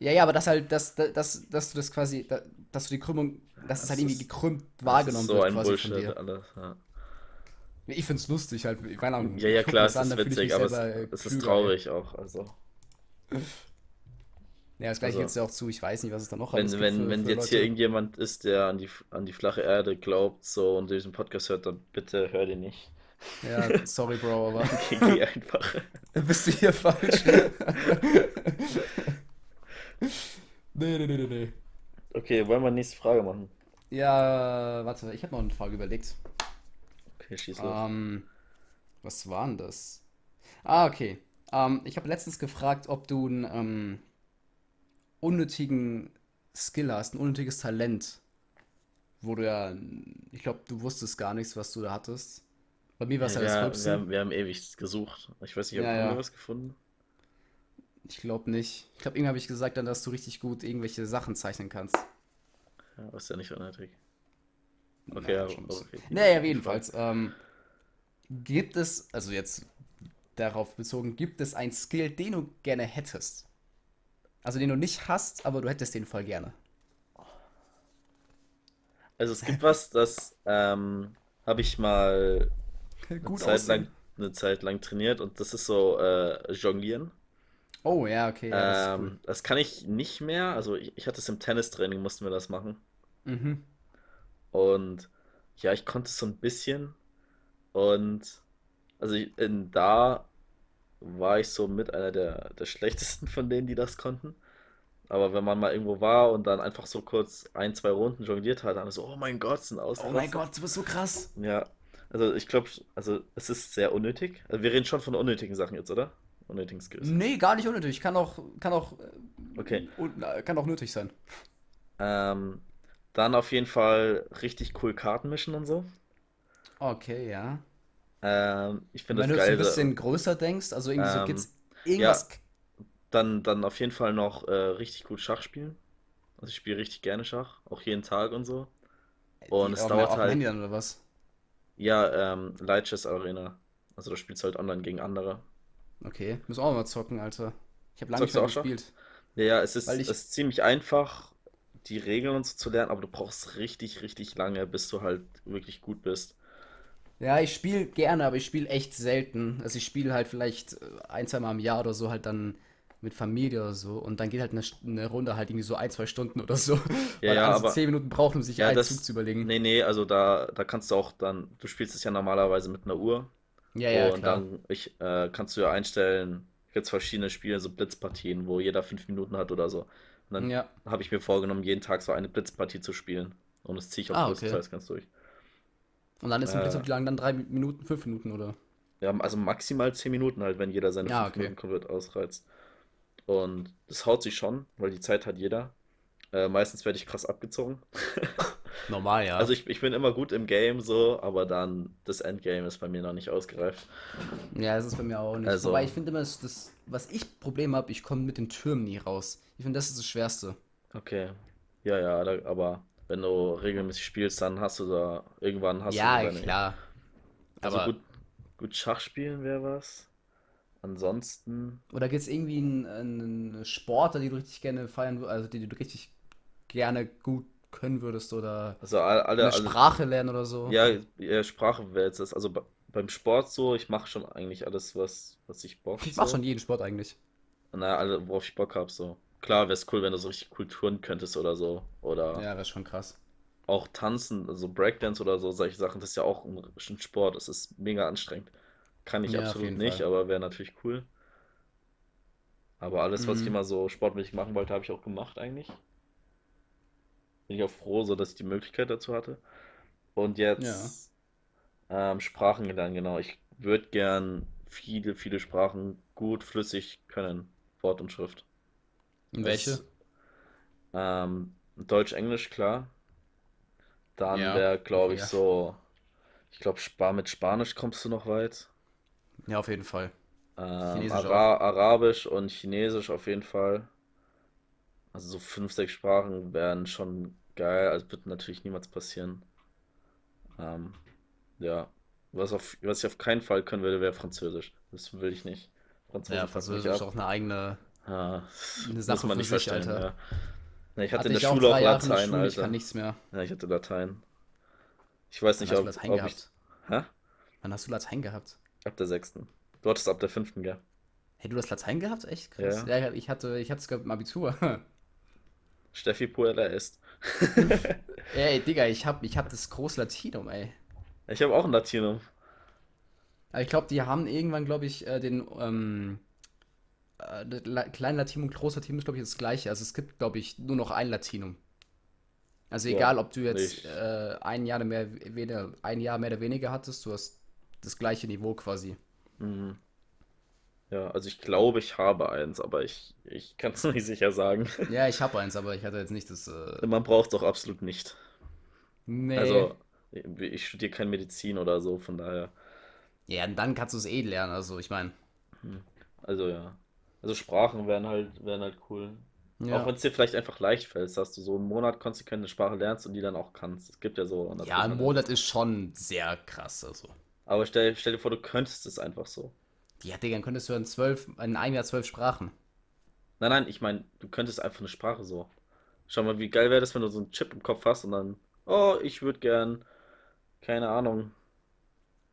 Ja, ja, aber das halt, dass, dass, dass du das quasi, da- dass du die Krümmung, dass es Das halt irgendwie ist- gekrümmt Das ist wahrgenommen so wird ein quasi Bullshit von dir. alles. Ja, Ich find's lustig halt, keine Ahnung. ja, ja klar, das es ist ich witzig, aber es, äh, es ist traurig auch. Also, ey. Ja, das gleiche Also, gibt's ja auch zu, ich weiß nicht, was es da noch wenn, alles gibt wenn, für, wenn für jetzt hier Leute. irgendjemand ist, der an die, an die flache Erde glaubt so und diesen Podcast hört, dann bitte hör den nicht. Ja, sorry, Bro, aber Geh, geh einfach. bist du hier falsch? Nee, nee, nee, nee, nee. Okay, wollen wir nächste Frage machen? Ja, warte, ich habe noch eine Frage überlegt. Okay, schieß los. Ähm, was war denn das? Ah, okay. Ähm, ich habe letztens gefragt, ob du einen ähm, unnötigen Skill hast, ein unnötiges Talent, wo du ja, ich glaube, du wusstest gar nichts, was du da hattest. Bei mir war es Ja, ja das wir, wir, Rülpsen. haben, wir haben ewig gesucht. Ich weiß nicht, Ja, haben wir ja. was gefunden? Ich glaube nicht. Ich glaube, irgendwie habe ich gesagt dann, dass du richtig gut irgendwelche Sachen zeichnen kannst. Ja, ist ja nicht unnötig. Okay, Naja, ja, schon okay. Naja, jedenfalls. Ähm, gibt es, also jetzt darauf bezogen, gibt es einen Skill, den du gerne hättest? Also den du nicht hast, aber du hättest den voll gerne. Also es gibt was, das ähm, habe ich mal eine Gut Zeit lang, eine Zeit lang trainiert und das ist so äh, Jonglieren. Oh, ja, okay, ja, das ist cool. Ähm, das kann ich nicht mehr. Also ich, ich hatte es im Tennistraining, mussten wir das machen. Mhm. Und ja, ich konnte es so ein bisschen. Und also in, da war ich so mit einer der, der schlechtesten von denen, die das konnten. Aber wenn man mal irgendwo war und dann einfach so kurz ein, zwei Runden jongliert hat, dann so, oh mein Gott, sind Oh mein. Gott, du bist so krass. Ja, also ich glaube, also es ist sehr unnötig. Also wir reden schon von unnötigen Sachen jetzt, oder? Unnötigen Skills. Nee, gar nicht unnötig. Kann auch, kann auch, äh, Okay. äh, kann auch nötig sein. Ähm, dann auf jeden Fall richtig cool Karten mischen und so. Okay, ja. Ähm, ich finde wenn das du jetzt ein geil. bisschen größer denkst, also irgendwie so, Ähm, gibt's ja, irgendwas. dann, dann auf jeden Fall noch äh, richtig gut Schach spielen. Also ich spiele richtig gerne Schach, auch jeden Tag und so. Und Die, es dauert halt, Handy dann oder was? ja, ähm, Light Chess Arena. Also da spielst du halt online gegen andere. Okay, müssen wir auch mal zocken, Alter. Ich habe lange nicht Zockst du mehr Schach? gespielt. Ja, ja, es ist, es ist ziemlich einfach, die Regeln und so zu lernen, aber du brauchst richtig, richtig lange, bis du halt wirklich gut bist. ja, ich spiele gerne, aber ich spiele echt selten. Also ich spiele halt vielleicht äh, ein, zwei Mal im Jahr oder so halt dann mit Familie oder so. Und dann geht halt eine, eine Runde halt irgendwie so ein, zwei Stunden oder so. Ja, Weil ja, alle so aber zehn Minuten brauchen, um sich ja, einen Zug das, zu überlegen. nee, nee, also da, da kannst du auch dann, du spielst es ja normalerweise mit einer Uhr Ja, ja, und klar. dann ich, äh, kannst du ja einstellen, gibt verschiedene Spiele, so Blitzpartien, wo jeder fünf Minuten hat oder so. Und dann Ja. habe ich mir vorgenommen, jeden Tag so eine Blitzpartie zu spielen. Und das ziehe ich auch Ah, okay. größtenteils ganz durch. Und dann ist ein Blitz Äh, wie lang? Dann drei Minuten, fünf Minuten oder? ja, also maximal zehn Minuten halt, wenn jeder seine Ja, fünf okay. Minuten komplett ausreizt. Und das haut sich schon, weil die Zeit hat jeder. Äh, meistens werde ich krass abgezogen. Normal, Also ja. ich, ich bin immer gut im Game so, aber dann das Endgame ist bei mir noch nicht ausgereift. Ja, das ist bei mir auch nicht. Also, Wobei ich finde immer, das, das, was ich Problem habe, ich komme mit den Türmen nie raus. Ich finde, das ist das Schwerste. okay. Ja, ja, da, aber wenn du regelmäßig spielst, dann hast du da irgendwann hast Ja, du deine. klar. Also Aber, gut, gut Schach spielen wäre was. Ansonsten, oder gibt es irgendwie einen, einen Sportler, die du richtig gerne feiern würdest, also die du richtig gerne gut können würdest oder also all- alle, eine alle, Sprache lernen oder so? ja, ja, Sprache wäre jetzt das. Also be- beim Sport so, ich mache schon eigentlich alles, was, was ich Bock Ich mach so. schon jeden Sport eigentlich. Naja, alle, worauf ich Bock habe, so. Klar, wäre es cool, wenn du so richtig cool touren könntest oder so. Oder Ja, ist schon krass. auch tanzen, also Breakdance oder so, solche Sachen, das ist ja auch ein, ein Sport, das ist mega anstrengend. Kann ich Ja, absolut nicht, Fall. aber wäre natürlich cool. Aber alles, was ich Mhm. immer so sportmäßig machen wollte, habe ich auch gemacht eigentlich. Bin ich auch froh, so dass ich die Möglichkeit dazu hatte. Und Ja. jetzt ähm, Sprachen lernen, genau. Ich würde gern viele, viele Sprachen gut flüssig können. Wort und Schrift. Und Das welche? ähm, Deutsch, Englisch, klar. Dann Ja, wäre, glaube ich, ja. so, ich glaube, Spa mit Spanisch kommst du noch weit. Ja, auf jeden Fall. Ähm, Chinesisch auch. Ara Arabisch und Chinesisch auf jeden Fall. Also so fünf, sechs Sprachen wären schon geil. Also wird natürlich niemals passieren. Ähm, ja. Was auf, was ich auf keinen Fall können würde, wäre Französisch. Das will ich nicht. Ja, Franzosen fucken Französisch ist auch eine eigene, Ja, eine muss Sache man für nicht verstehen, Alter. ja. Ja, ich hatte Hatte in der auch Schule auch Latein, Schule, ich kann Alter. nichts mehr. Ja, ich hatte Latein. Ich weiß nicht, hast du ob, Latein ob ich. gehabt? Hä? Wann hast du Latein gehabt? Ab der sechsten. Du hattest ab der fünften, gell? Hey, du hast Latein gehabt? Echt krass. Ja. Ja, ich hatte, es im Abitur. Steffi Puella ist. Ey, Digga, ich hab, ich hab das große Latinum, ey. Ich habe auch ein Latinum. Aber ich glaube, die haben irgendwann, glaube ich, äh, den ähm, äh, La Latinum und großes Latinum ist, glaube ich, das gleiche. Also es gibt, glaube ich, nur noch ein Latinum. Also Ja, egal, ob du jetzt äh, ein Jahr mehr, weniger, ein Jahr mehr oder weniger hattest, du hast das gleiche Niveau quasi. Mhm. Ja, also ich glaube, ich habe eins, aber ich, ich kann es nicht sicher sagen. Ja, ich habe eins, aber ich hatte jetzt nicht das. Äh, Man braucht es auch absolut nicht. nee. Also, ich studiere keine Medizin oder so, von daher. ja, und dann kannst du es eh lernen. Also ich meine. Also ja. Also Sprachen wären halt, wären halt cool. Auch Ja. wenn es dir vielleicht einfach leicht fällt, dass du so einen Monat konsequent eine Sprache lernst und die dann auch kannst. Es gibt ja so Ja, ein. Monat ist schon sehr krass. Also. Aber stell, stell dir vor, du könntest es einfach so. Ja, Digga, dann könntest du in zwölf, in einem Jahr zwölf Sprachen. Nein, nein, ich meine, du könntest einfach eine Sprache so. Schau mal, wie geil wäre das, wenn du so einen Chip im Kopf hast und dann, oh, ich würde gern, keine Ahnung,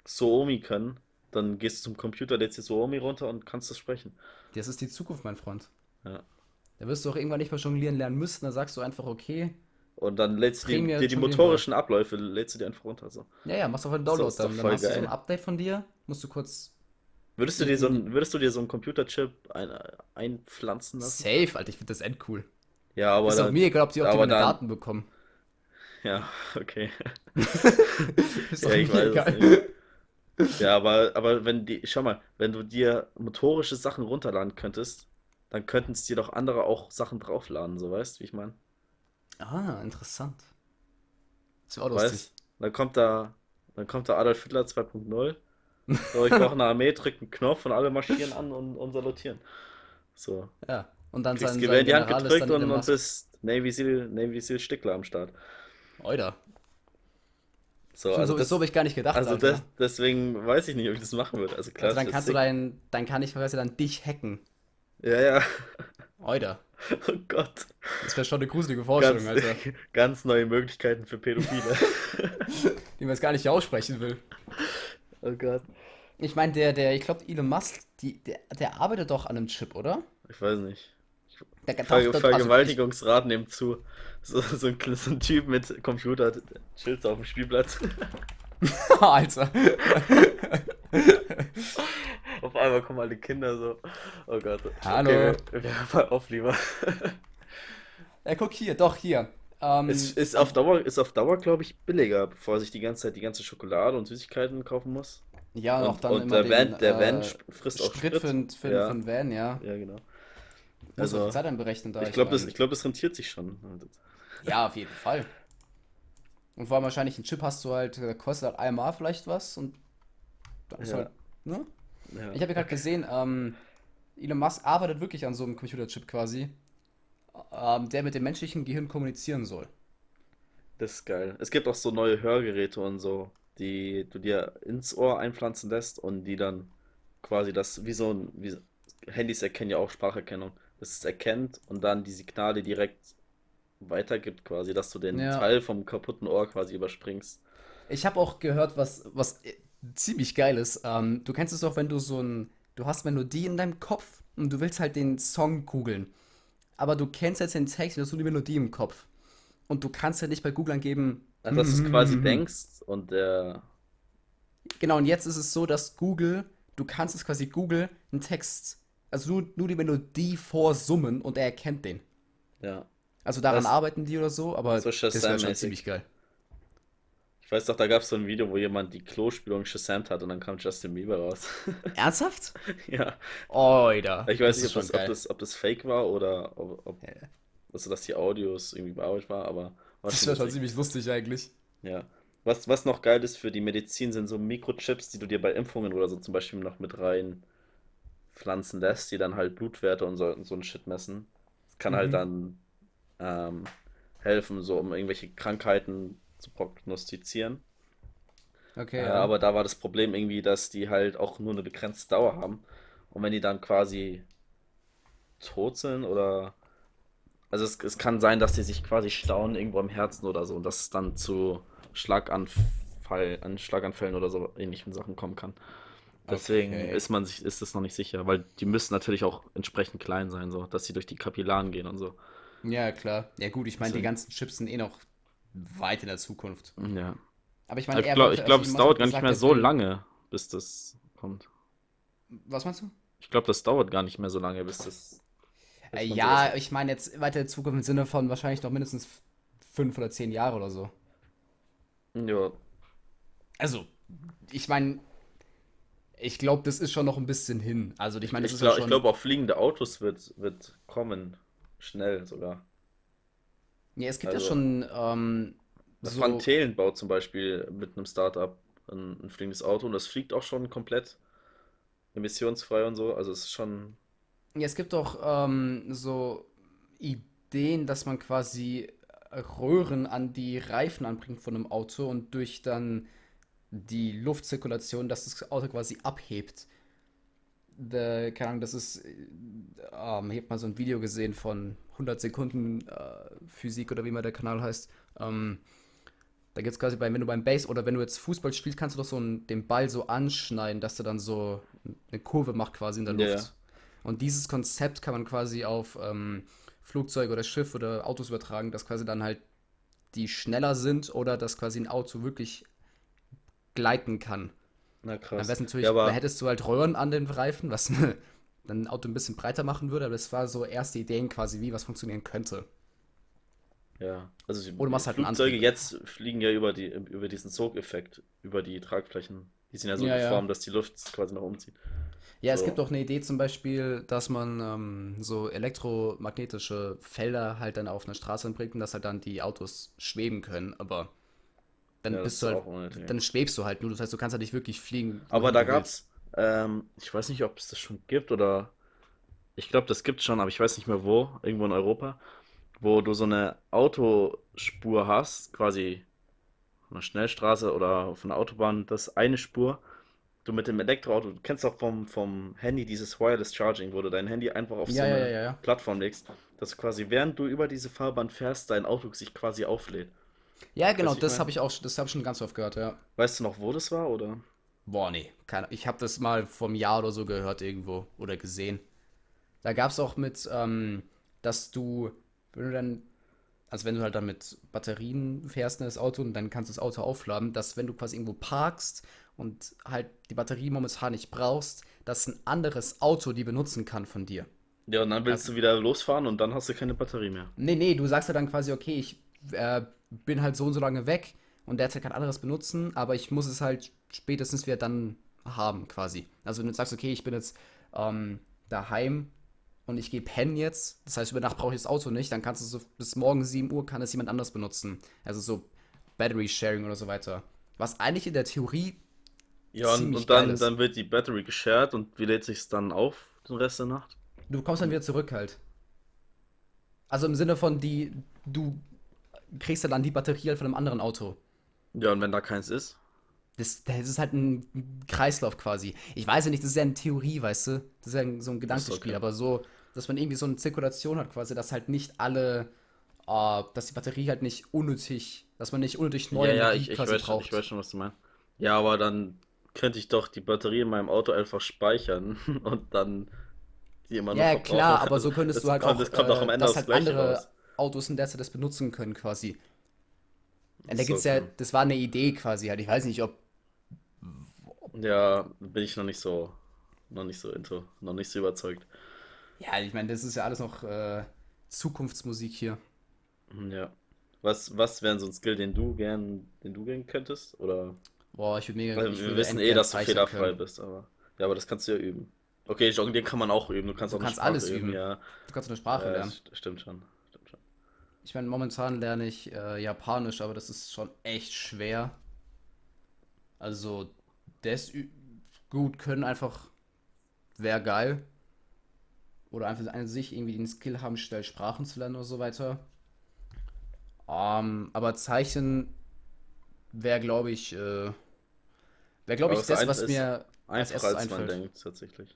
Suomi können. Dann gehst du zum Computer, lädst dir Suomi runter und kannst es sprechen. Das ist die Zukunft, mein Freund. Ja. Da wirst du auch irgendwann nicht mehr jonglieren lernen müssen. Da sagst du einfach, okay. Und dann lädst du dir, die jonglieren motorischen Abläufe, lädst du dir einfach runter. So. Ja, ja, machst einfach einen Download doch dann. Dann hast du so ein geil. Update von dir. Musst du kurz. Würdest du dir so ein, würdest du dir so einen Computerchip ein, einpflanzen lassen? Safe, Alter, ich finde das endcool. Ja, aber Ist doch dann, mir egal, ob die, ob die meine dann- Daten bekommen. ja, okay. Ist Ja, doch ich mir egal. Ja, aber, aber wenn die, schau mal, wenn du dir motorische Sachen runterladen könntest, dann könnten es dir doch andere auch Sachen draufladen, so weißt du, wie ich meine? Ah, interessant. Das wäre auch lustig. Weißt? Dann kommt da, dann kommt da Adolf Hitler 2.0. So, ich brauche eine Armee, drückt einen Knopf und alle marschieren an und, und salutieren. So. Ja. Und dann Kriegst sein, Gewehr in sein die Hand gedrückt und, und bist Navy Seal, Navy Seal Stickler am Start. Oida. So, So, also so, das, so habe ich gar nicht gedacht, also das, deswegen weiß ich nicht, ob ich das machen würde. Also klar, Also dann kannst du dein, dann kann ich quasi dann dich hacken. Ja, ja. Oida. Oh Gott. Das wäre schon eine gruselige Ganz, Vorstellung, Alter. ganz neue Möglichkeiten für Pädophile. Die man jetzt gar nicht aussprechen will. Oh Gott. Ich meine, der, der, ich glaube, Elon Musk, die, der, der arbeitet doch an einem Chip, oder? Ich weiß nicht. Der, Ver doch, doch, also Vergewaltigungsrat nimmt zu. So, so, ein, so ein Typ mit Computer chillt so auf dem Spielplatz. Alter. Auf einmal kommen alle Kinder so. Oh Gott. Hallo. Okay, wir, wir hören mal auf lieber. Ja, guck hier, doch hier. Ähm, Ist, ist auf Dauer, ist auf Dauer, glaube ich, billiger, bevor er sich die ganze Zeit die ganze Schokolade und Süßigkeiten kaufen muss. ja, Und, dann und immer der Van, den, der Van äh, sp- frisst auch Sprit Sprit. für, für, Ja. für Van, ja. Ja, genau. Muss auch Also, die Zeit dann berechnen da. ich glaube, das, ich glaub, das rentiert sich schon. Ja, auf jeden Fall. Und vor allem wahrscheinlich ein Chip hast du halt, der kostet halt einmal vielleicht was und dann ist Ja. halt, ne? Ja. Ich habe ja gerade gesehen, ähm, Elon Musk arbeitet wirklich an so einem Computerchip quasi. Ähm, der mit dem menschlichen Gehirn kommunizieren soll. Das ist geil. Es gibt auch so neue Hörgeräte und so, die du dir ins Ohr einpflanzen lässt und die dann quasi das, wie so ein, wie, Handys erkennen ja auch Spracherkennung, dass es erkennt und dann die Signale direkt weitergibt, quasi, dass du den Ja. Teil vom kaputten Ohr quasi überspringst. Ich habe auch gehört, was, was ziemlich geil ist. Ähm, du kennst es auch, wenn du so ein, du hast Melodie in deinem Kopf und du willst halt den Song googeln. Aber du kennst jetzt den Text, du hast nur die Melodie im Kopf. Und du kannst ja nicht bei Google angeben. Also, dass du es quasi mhm. denkst und der, Genau, und jetzt ist es so, dass Google, du kannst es quasi Google einen Text, also nur, nur die Melodie vorsummen und er erkennt den. ja. Also daran Das- arbeiten die oder so, aber So das wäre schon ziemlich geil. Ich weiß doch, da gab es so ein Video, wo jemand die Klospülung shazamt hat und dann kam Justin Bieber raus. Ernsthaft? Ja. Oida. Ich weiß nicht, ob ob, das, ob das fake war oder ob, ob Ja. also, dass die Audios irgendwie bearbeitet war, aber Das wäre schon ziemlich lustig eigentlich. Ja. Was, was noch geil ist für die Medizin, sind so Mikrochips, die du dir bei Impfungen oder so zum Beispiel noch mit rein pflanzen lässt, die dann halt Blutwerte und so, und so ein Shit messen. Das kann halt Mhm. dann ähm, helfen, so um irgendwelche Krankheiten zu prognostizieren. Okay, Äh, ja. aber da war das Problem irgendwie, dass die halt auch nur eine begrenzte Dauer haben. Und wenn die dann quasi tot sind oder. Also es, es kann sein, dass die sich quasi stauen irgendwo im Herzen oder so und dass es dann zu Schlaganfall, an Schlaganfällen oder so ähnlichen Sachen kommen kann. Deswegen Okay. ist man sich, ist es noch nicht sicher, weil die müssen natürlich auch entsprechend klein sein, so, dass sie durch die Kapillaren gehen und so. Ja, klar. Ja, gut, ich meine, die ganzen Chips sind eh noch weit in der Zukunft. Ja. Aber ich meine, Ich glaube, glaub, es dauert gar nicht mehr so lange, bis das kommt. Was meinst du? Ich glaube, das dauert gar nicht mehr so lange, bis das. bis Äh, ja, ich meine jetzt weiter in Zukunft im Sinne von wahrscheinlich noch mindestens fünf oder zehn Jahre oder so. Ja, Also, ich meine, ich glaube, das ist schon noch ein bisschen hin. Also, ich meine, ich glaube glaub auch fliegende Autos wird, wird kommen. Schnell sogar. Ja, es gibt ja also- schon ähm, Das so. Van Thelen baut zum Beispiel mit einem Startup ein, ein fliegendes Auto und das fliegt auch schon komplett emissionsfrei und so. Also es ist schon. Ja, es gibt auch ähm, so Ideen, dass man quasi Röhren an die Reifen anbringt von einem Auto und durch dann die Luftzirkulation, dass das Auto quasi abhebt. Da, keine Ahnung, das ist, äh, ähm, ich habe mal so ein Video gesehen von 100 Sekunden äh, Physik oder wie immer der Kanal heißt. Ähm, da gibt es quasi bei, wenn du beim Base oder wenn du jetzt Fußball spielst, kannst du doch so einen, den Ball so anschneiden, dass der dann so eine Kurve macht quasi in der Luft. Und dieses Konzept kann man quasi auf ähm, Flugzeuge oder Schiff oder Autos übertragen, dass quasi dann halt die schneller sind oder dass quasi ein Auto wirklich gleiten kann. Na Dann krass. es natürlich, Ja, aber da hättest du halt Röhren an den Reifen, was dann ein Auto ein bisschen breiter machen würde, aber das war so erste Ideen quasi, wie was funktionieren könnte. ja, also Oder machst halt Flugzeuge jetzt fliegen ja über die über diesen Sogeffekt, über die Tragflächen. Die sind ja so Ja, ja. geformt, dass die Luft quasi nach oben zieht. Ja, es So. gibt auch eine Idee zum Beispiel, dass man ähm, so elektromagnetische Felder halt dann auf eine Straße bringt und dass halt dann die Autos schweben können, aber dann Ja, bist ist du halt, unnötig. dann schwebst du halt nur, das heißt, du kannst halt nicht wirklich fliegen. Aber da gab's, ähm, ich weiß nicht, ob es das schon gibt oder ich glaube, das gibt schon, aber ich weiß nicht mehr wo, irgendwo in Europa, wo du so eine Autospur hast, quasi von einer Schnellstraße oder auf einer Autobahn, das eine Spur. Du mit dem Elektroauto, du kennst auch vom, vom Handy dieses Wireless Charging, wo du dein Handy einfach auf so Ja, ja, eine ja, ja. Plattform legst, dass quasi während du über diese Fahrbahn fährst, dein Auto sich quasi auflädt. Ja, genau, das habe ich auch, das habe ich schon ganz oft gehört, ja. Weißt du noch, wo das war, oder? Boah, nee, keine, ich habe das mal vom Jahr oder so gehört irgendwo oder gesehen. Da gab es auch mit, ähm, dass du, wenn du dann, also wenn du halt dann mit Batterien fährst in das Auto und dann kannst du das Auto aufladen, dass wenn du quasi irgendwo parkst und halt die Batterie momentan nicht brauchst, dass ein anderes Auto die benutzen kann von dir. Ja, und dann willst du wieder losfahren und dann hast du keine Batterie mehr. Nee, nee, du sagst ja dann quasi, okay, ich äh, bin halt so und so lange weg und derzeit kann anderes benutzen, aber ich muss es halt spätestens wieder dann haben, quasi. Also wenn du sagst, okay, ich bin jetzt ähm, daheim und ich gehe pennen jetzt, das heißt, über Nacht brauche ich das Auto nicht, dann kannst du so bis morgen 7 Uhr kann es jemand anders benutzen. Also so Battery Sharing oder so weiter. Was eigentlich in der Theorie Ja, und, und dann, dann wird die Battery geshared und wie lädt sich's dann auf den Rest der Nacht? Du kommst dann wieder zurück halt. Also im Sinne von die, du kriegst ja dann die Batterie halt von einem anderen Auto. Ja, und wenn da keins ist? Das, das ist halt ein Kreislauf quasi. Ich weiß ja nicht, das ist ja eine Theorie, weißt du? Das ist ja so ein Gedankenspiel, okay. aber so, dass man irgendwie so eine Zirkulation hat quasi, dass halt nicht alle, äh, dass die Batterie halt nicht unnötig, dass man nicht unnötig Ja, neue ja, Energie ich, ich, quasi weiß schon, braucht. ich weiß schon, was du meinst. Ja, aber dann könnte ich doch die Batterie in meinem Auto einfach speichern und dann die immer noch Ja, klar, aber so könntest Das du halt kommt, auch, das kommt auch am äh, Ende aufs halt andere raus. Autos in der Zeit das benutzen können quasi. Da gibt's ja, okay. das war eine Idee quasi halt. Ich weiß nicht, ob Ja, bin ich noch nicht so, noch nicht so into, noch nicht so überzeugt. Ja, ich meine, das ist ja alles noch äh, Zukunftsmusik hier. Hm, Ja. Was, was wäre so ein Skill, den du gern, den du gern könntest? Oder? Boah, ich würde mega, Weil ich wir wissen eh, dass du fehlerfrei können. bist, aber. Ja, aber das kannst du ja üben. Okay, Jonglieren kann man auch üben. Du kannst Du auch eine kannst Sprache alles üben, üben. ja. Du kannst eine Sprache Ja, lernen. stimmt schon. Stimmt schon. Ich meine, momentan lerne ich äh, Japanisch, aber das ist schon echt schwer. Also, das gut können einfach wäre geil. Oder einfach an sich irgendwie den Skill haben, schnell Sprachen zu lernen oder so weiter. Ähm, aber Zeichnen wäre, glaube ich, äh, wäre, glaube ich, das, was mir als erstes als man denkt, tatsächlich.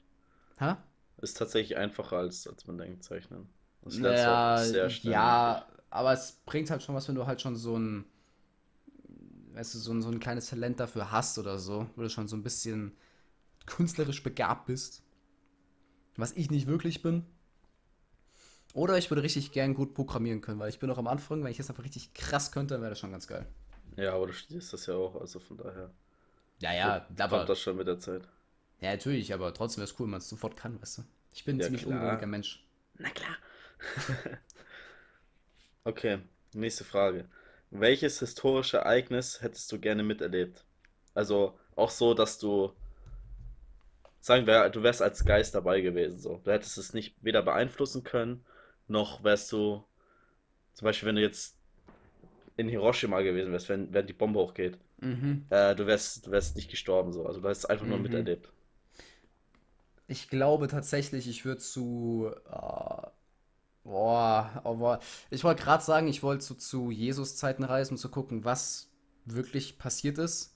Hä? Ist tatsächlich einfacher als, als man denkt, zeichnen. Das Naja, ja, aber es bringt halt schon was, wenn du halt schon so ein, weißt du, so ein, so ein kleines Talent dafür hast oder so, wo du schon so ein bisschen künstlerisch begabt bist, was ich nicht wirklich bin. Oder ich würde richtig gern gut programmieren können, weil ich bin noch am Anfang, wenn ich das einfach richtig krass könnte, dann wäre das schon ganz geil. Ja, aber du studierst das ja auch, also von daher Ja, ja, kommt aber, das schon mit der Zeit. ja, natürlich, aber trotzdem wäre es cool, wenn man es sofort kann, weißt du. Ich bin ein Ja, ziemlich klar. ungeduldiger Mensch. Na klar. Okay, nächste Frage. Welches historische Ereignis hättest du gerne miterlebt? Also auch so, dass du, sagen wir, du wärst als Geist dabei gewesen, so. Du hättest es nicht weder beeinflussen können, noch wärst du, zum Beispiel, wenn du jetzt in Hiroshima gewesen wärst, wenn, wenn die Bombe hochgeht, Mhm. äh, du wärst, du wärst nicht gestorben, so. Also du hättest einfach nur Mhm. miterlebt. Ich glaube tatsächlich, ich würde zu. Äh, boah, aber ich wollte gerade sagen, ich wollte zu, zu Jesus-Zeiten reisen, um zu gucken, was wirklich passiert ist.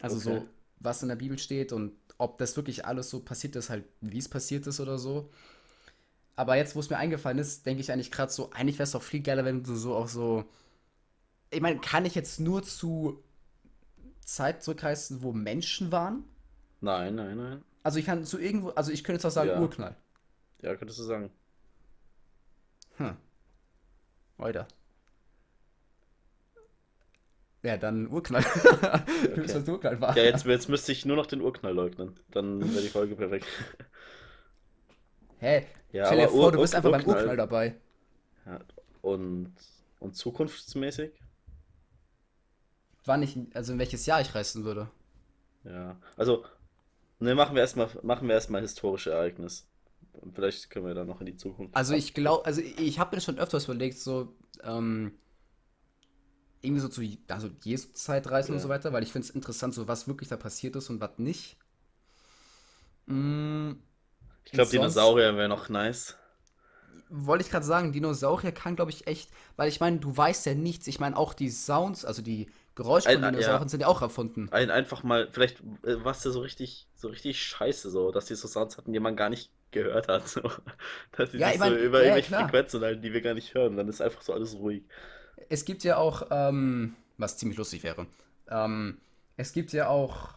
Also Okay. so, was in der Bibel steht und ob das wirklich alles so passiert ist, halt, wie es passiert ist oder so. Aber jetzt, wo es mir eingefallen ist, denke ich eigentlich gerade so, eigentlich wäre es doch viel geiler, wenn du so auch so. Ich meine, kann ich jetzt nur zu Zeit zurückreisen, wo Menschen waren? Nein, nein, nein. Also ich kann zu irgendwo, also ich könnte jetzt auch sagen Ja. Urknall. Ja, könntest du sagen. Hm. Weiter. Ja, dann Urknall. Du bist, Okay. was Urknall war. Ja, jetzt, jetzt müsste ich nur noch den Urknall leugnen. Dann wäre die Folge perfekt. Hä? Ja, Stell dir vor, Ur du bist Ur einfach beim Urknall. Urknall dabei. Ja, und, und zukunftsmäßig? War nicht, also in welches Jahr ich reisen würde. Ja. Also, ne, machen wir erstmal, machen wir erstmal historische Ereignis. Und vielleicht können wir dann noch in die Zukunft. Also ich glaube, also ich habe mir schon öfters überlegt, so, ähm, irgendwie so zu, also Jesu-Zeit reisen und Ja. so weiter, weil ich finde es interessant, so was wirklich da passiert ist und was nicht. Mm, Ich glaube, Dinosaurier wäre noch nice. wollte ich gerade sagen, Dinosaurier kann, glaube ich, echt, weil ich meine, du weißt ja nichts. Ich meine, auch die Sounds, also die Geräusche von Ein- ja. Dinosauriern sind ja auch erfunden. Ein, einfach mal, vielleicht äh, war es ja so richtig, so richtig scheiße, so, dass die so Sounds hatten, die man gar nicht gehört hat. So. Dass die Ja, sich ich mein, so über ja, irgendwelche klar. Frequenzen halten, die wir gar nicht hören. Dann ist einfach so alles ruhig. Es gibt ja auch, ähm, was ziemlich lustig wäre, ähm, es gibt ja auch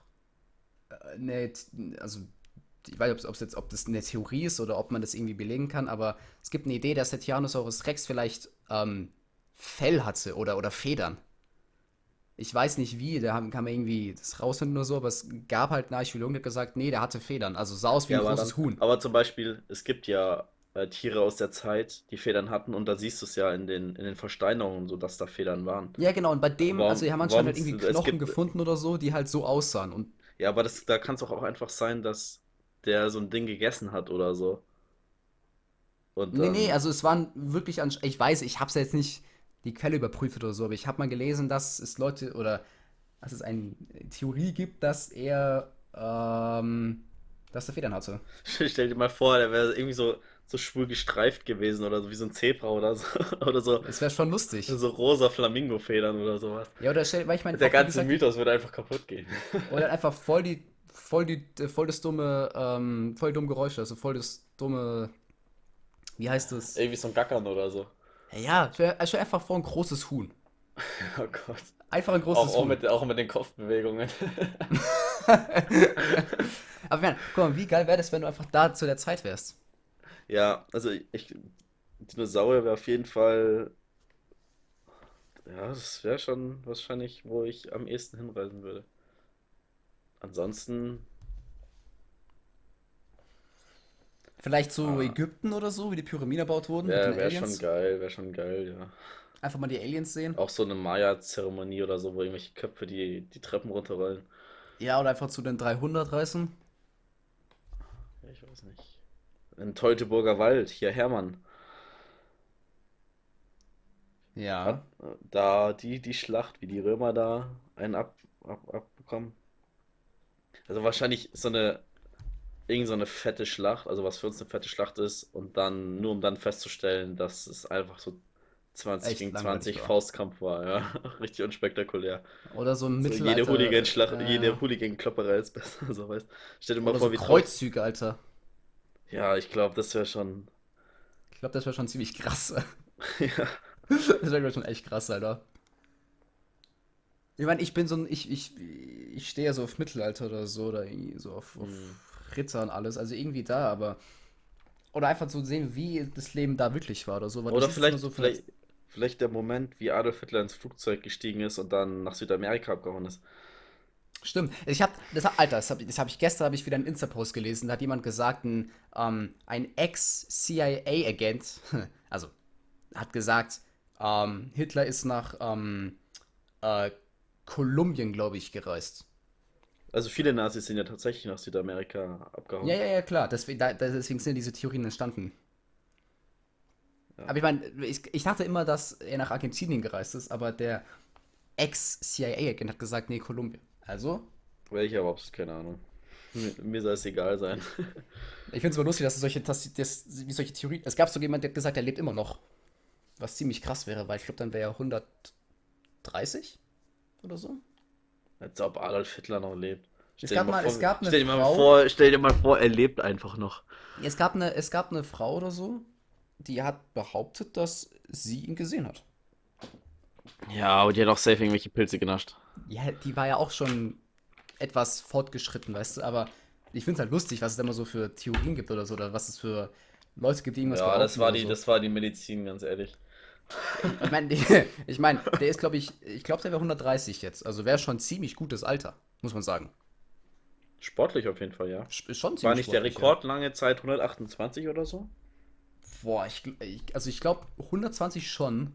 äh, eine, also ich weiß nicht, ob es jetzt, ob das eine Theorie ist oder ob man das irgendwie belegen kann, aber es gibt eine Idee, dass der Tyrannosaurus Rex vielleicht ähm, Fell hatte oder, oder Federn. Ich weiß nicht wie, da haben, kann man irgendwie das rausfinden oder so, aber es gab halt einen Archäologen, der hat gesagt, nee, der hatte Federn, also sah aus wie ein aber, großes dann, Huhn. aber zum Beispiel, es gibt ja äh, Tiere aus der Zeit, die Federn hatten und da siehst du es ja in den, in den Versteinerungen, so dass da Federn waren. Ja, genau, und bei dem, Warum- also die haben anscheinend halt irgendwie Knochen gibt- gefunden oder so, die halt so aussahen. Und Ja, aber das, da kann es auch einfach sein, dass der so ein Ding gegessen hat oder so. Und Nee, dann, nee, also es waren wirklich ich weiß, ich habe es jetzt nicht die Quelle überprüft oder so, aber ich habe mal gelesen, dass es Leute oder dass es eine Theorie gibt, dass er ähm, dass er Federn hatte. Stell dir mal vor, der wäre irgendwie so, so schwul gestreift gewesen oder so wie so ein Zebra oder so. Oder so, Es wäre schon lustig. so rosa Flamingo-Federn oder sowas. Ja, oder stell, weil ich meine, Der ganze gesagt, Mythos würde einfach kaputt gehen. Oder einfach voll die, voll die, voll das dumme, ähm, voll dumme Geräusche, also voll das dumme, wie heißt das? Irgendwie so ein Gackern oder so. Ja, stell einfach vor ein großes Huhn. Oh Gott. Einfach ein großes Auch, auch, Huhn. mit, auch mit den Kopfbewegungen. Aber man, guck mal, wie geil wäre das, wenn du einfach da zu der Zeit wärst? Ja, also ich, Dinosaurier wäre auf jeden Fall, ja, das wäre schon wahrscheinlich, wo ich am ehesten hinreisen würde. Ansonsten, Vielleicht so ah, Ägypten oder so, wie die Pyramiden erbaut wurden mit wäre schon geil, wäre schon geil, ja. Einfach mal die Aliens sehen. Auch so eine Maya-Zeremonie oder so, wo irgendwelche Köpfe die, die Treppen runterrollen. Ja, oder einfach zu den 300 reißen. Ja, ich weiß nicht. In Teutoburger Wald, hier Hermann. Ja. äh, da die, die Schlacht, wie die Römer da einen ab, ab, abbekommen. Also wahrscheinlich so eine, irgend so eine fette Schlacht, also was für uns eine fette Schlacht ist, und dann, nur um dann festzustellen, dass es einfach so 20 Echt gegen langweilig 20 war. Faustkampf war, ja. Richtig unspektakulär. Oder so ein So jede Mittelalter. Hooligan-Schlacht, Äh, jede Hooligan-Klopperei ist besser, so weißt. Stell dir mal oder so vor, wie. Kreuzzüge, Alter. Ja, ich glaube, das wäre schon. Ich glaube, das wäre schon ziemlich krass. Ja. Das wäre schon echt krass, Alter. Ich meine, ich bin so ein, ich, ich, ich stehe ja so auf Mittelalter oder so, oder irgendwie so auf, auf Hm. Ritter und alles, also irgendwie da, aber. Oder einfach zu sehen, wie das Leben da wirklich war oder so, Oder vielleicht, so vielleicht, vielleicht der Moment, wie Adolf Hitler ins Flugzeug gestiegen ist und dann nach Südamerika abgehauen ist. Stimmt. Ich habe, das, Alter, das habe hab ich gestern, habe ich wieder einen Insta-Post gelesen, da hat jemand gesagt, ein, ähm, ein Ex-CIA-Agent, also hat gesagt, ähm, Hitler ist nach ähm, äh, Kolumbien, glaube ich, gereist. Also viele Nazis sind ja tatsächlich nach Südamerika abgehauen. Ja, ja, ja, klar. Deswegen, da, deswegen sind diese Theorien entstanden. Ja. Aber ich meine, ich, ich dachte immer, dass er nach Argentinien gereist ist, aber der Ex-CIA-Agent hat gesagt, nee, Kolumbien. Also, Welcher überhaupt? Keine Ahnung. Mir, mir soll es egal sein. ich finde es aber lustig, dass es solche, dass, dass, wie solche Theorien. Es gab so jemand, der hat gesagt, er lebt immer noch. Was ziemlich krass wäre, weil ich glaube, dann wäre er 130 oder so. Als ob Adolf Hitler noch lebt. Es Stell dir gab mal vor, es gab eine stell dir mal Frau, vor, stell dir mal vor, er lebt einfach noch. es gab eine, es gab eine Frau oder so, die hat behauptet, dass sie ihn gesehen hat. Ja, aber die hat auch safe irgendwelche Pilze genascht. Ja, die war ja auch schon etwas fortgeschritten, weißt du, aber ich finde es halt lustig, was es da immer so für Theorien gibt oder so, oder was es für Leute gibt, die irgendwas Ja, das behaupten war die, so. das war die Medizin, ganz ehrlich. Ich meine, ich mein, der ist, glaube ich, ich glaube, der wäre 130 jetzt. Also wäre schon ziemlich gutes Alter, muss man sagen. Sportlich auf jeden Fall, ja. Ist schon War ziemlich nicht der Rekord lange Zeit 128 oder so? Ja. Boah, ich, also ich glaube 120 schon.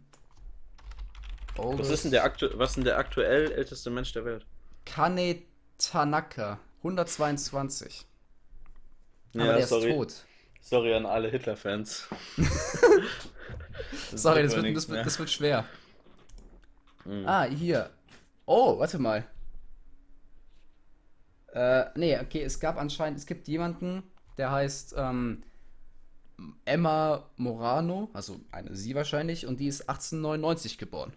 Oh, Was ist denn der, aktu was ist denn der aktuell älteste Mensch der Welt? Kane Tanaka, 122. Aber Ja, der ist sorry. tot. Sorry an alle Hitler-Fans. Das Sorry, das wird, das, wird, das wird schwer. Mhm. Ah, hier. Oh, warte mal. Äh, nee, okay, es gab anscheinend, es gibt jemanden, der heißt ähm, Emma Morano, also eine sie wahrscheinlich, und die ist 1899 geboren.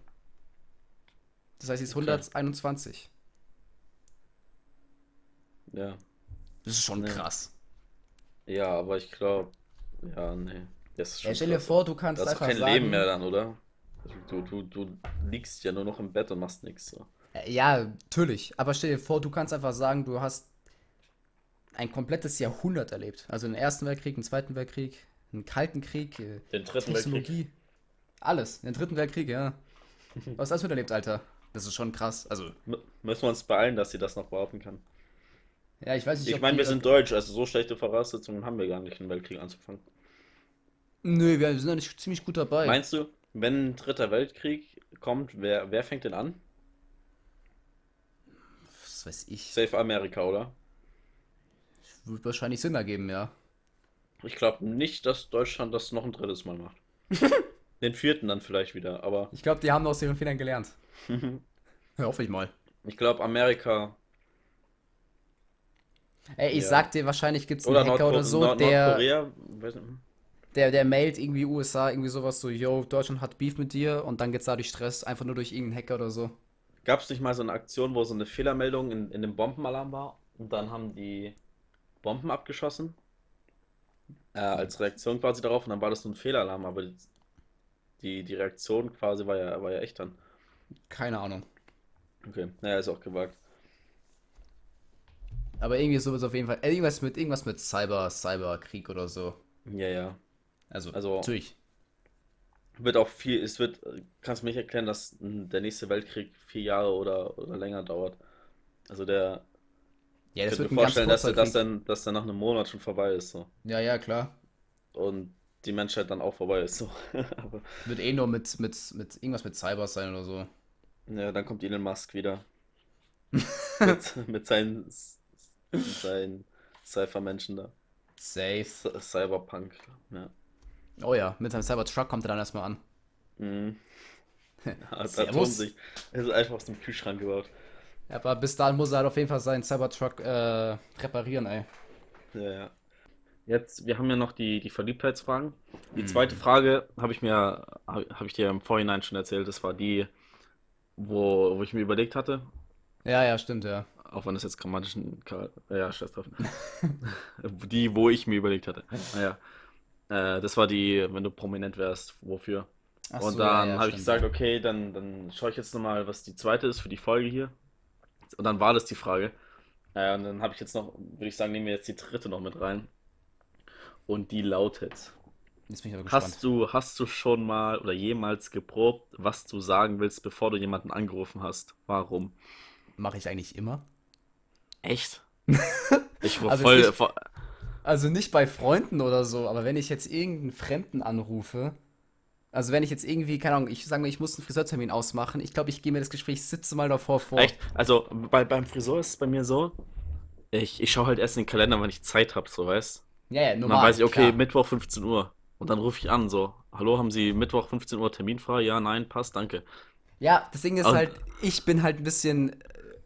Das heißt, sie ist Okay. 121. Ja. Das ist schon Nee. krass. Ja, aber ich glaube, ja, nee. Das ist Ja, schon stell dir vor, du kannst hast du einfach kein sagen, Leben mehr dann, oder? Du, du, du liegst ja nur noch im Bett und machst nichts. So. Ja, natürlich. Aber stell dir vor, du kannst einfach sagen, du hast ein komplettes Jahrhundert erlebt. Also den Ersten Weltkrieg, den Zweiten Weltkrieg, einen Kalten Krieg, äh, Den dritten Weltkrieg. Technologie. Alles. Den Dritten Weltkrieg, ja. Was hast du alles miterlebt, Alter? Das ist schon krass. Also, M- Müssen wir uns beeilen, dass sie das noch behaupten kann. ja, ich weiß nicht, Ich meine, wir sind deutsch, also so schlechte Voraussetzungen haben wir gar nicht, einen Weltkrieg anzufangen. Nö, wir sind nicht ziemlich gut dabei. Meinst du, wenn ein dritter Weltkrieg kommt, wer, wer fängt den an? Was weiß ich. Safe Amerika, oder? Wird wahrscheinlich Sinn ergeben, ja. Ich glaube nicht, dass Deutschland das noch ein drittes Mal macht. Den vierten dann vielleicht wieder, aber Ich glaube, die haben aus ihren Fehlern gelernt. Hoffe ich mal. ich glaube Amerika Ey, ich Ja. sag dir, wahrscheinlich gibt es einen oder Hacker Nordko oder so, Nord der, Nordkorea. weiß nicht. Der, der mailt irgendwie USA, irgendwie sowas so, yo, Deutschland hat Beef mit dir und dann geht's dadurch Stress, einfach nur durch irgendeinen Hacker oder so. Gab es nicht mal so eine Aktion, wo so eine Fehlermeldung in, in dem Bombenalarm war und dann haben die Bomben abgeschossen? Äh, als Reaktion quasi darauf und dann war das so ein Fehlalarm, aber die, die Reaktion quasi war ja, war ja echt dann. Keine Ahnung. Okay, naja, ist auch gewagt. Aber irgendwie sowas auf jeden Fall. äh, Irgendwas mit, irgendwas mit Cyber, Cyberkrieg oder so. Ja, ja. Also, Also, natürlich. wird auch viel, es wird, kannst du mir nicht erklären, dass der nächste Weltkrieg vier Jahre oder, oder länger dauert. Also der, Ja, ich das könnte wird mir vorstellen, dass, er- dass dann, dass dann nach einem Monat schon vorbei ist, so. Ja, ja, klar. Und die Menschheit dann auch vorbei ist, so. Wird eh nur mit, mit, mit irgendwas mit Cyber sein oder so. ja, dann kommt Elon Musk wieder. Mit, mit seinen, mit seinen Cypher-Menschen da. Safe. Cy- Cyberpunk, ja. Oh ja, mit seinem Cybertruck kommt er dann erstmal an. Mhm. Ja, Servus. sich. Er ist einfach aus dem Kühlschrank gebaut. Ja, aber bis dahin muss er halt auf jeden Fall seinen Cybertruck äh, reparieren, ey. Ja, ja. Jetzt, wir haben ja noch die, die Verliebtheitsfragen. Die Mhm. zweite Frage habe ich mir, habe hab ich dir im Vorhinein schon erzählt. Das war die, wo, wo ich mir überlegt hatte, Ja, ja, stimmt, ja. auch wenn das jetzt grammatisch, ein Char- ja, scheiß drauf. Die, wo ich mir überlegt hatte. Naja, äh, das war die, wenn du prominent wärst, wofür? Ach Und so, ja, dann ja, habe ich gesagt, ja. okay, dann, dann schaue ich jetzt nochmal, was die zweite ist für die Folge hier. Und dann war das die Frage. Äh, und dann habe ich jetzt noch, würde ich sagen, nehmen wir jetzt die dritte noch mit rein. Und die lautet: Jetzt bin ich aber gespannt. Hast du, hast du schon mal oder jemals geprobt, was du sagen willst, bevor du jemanden angerufen hast? Warum? Mache ich eigentlich immer. Echt? Ich war Also voll. Also nicht bei Freunden oder so, aber wenn ich jetzt irgendeinen Fremden anrufe, also wenn ich jetzt irgendwie, keine Ahnung, ich sage mal, ich muss einen Friseurtermin ausmachen, ich glaube, ich gehe mir das Gespräch 17 Mal davor vor. Echt? Also bei, beim Friseur ist es bei mir so, ich, ich schaue halt erst in den Kalender, wenn ich Zeit habe, so weißt Ja, ja, Und normal. dann weiß ich, okay, klar. Mittwoch 15 Uhr. Und dann rufe ich an, so, hallo, haben Sie Mittwoch 15 Uhr Termin frei? Ja, nein, passt, danke. Ja, das Ding ist Und- halt, ich bin halt ein bisschen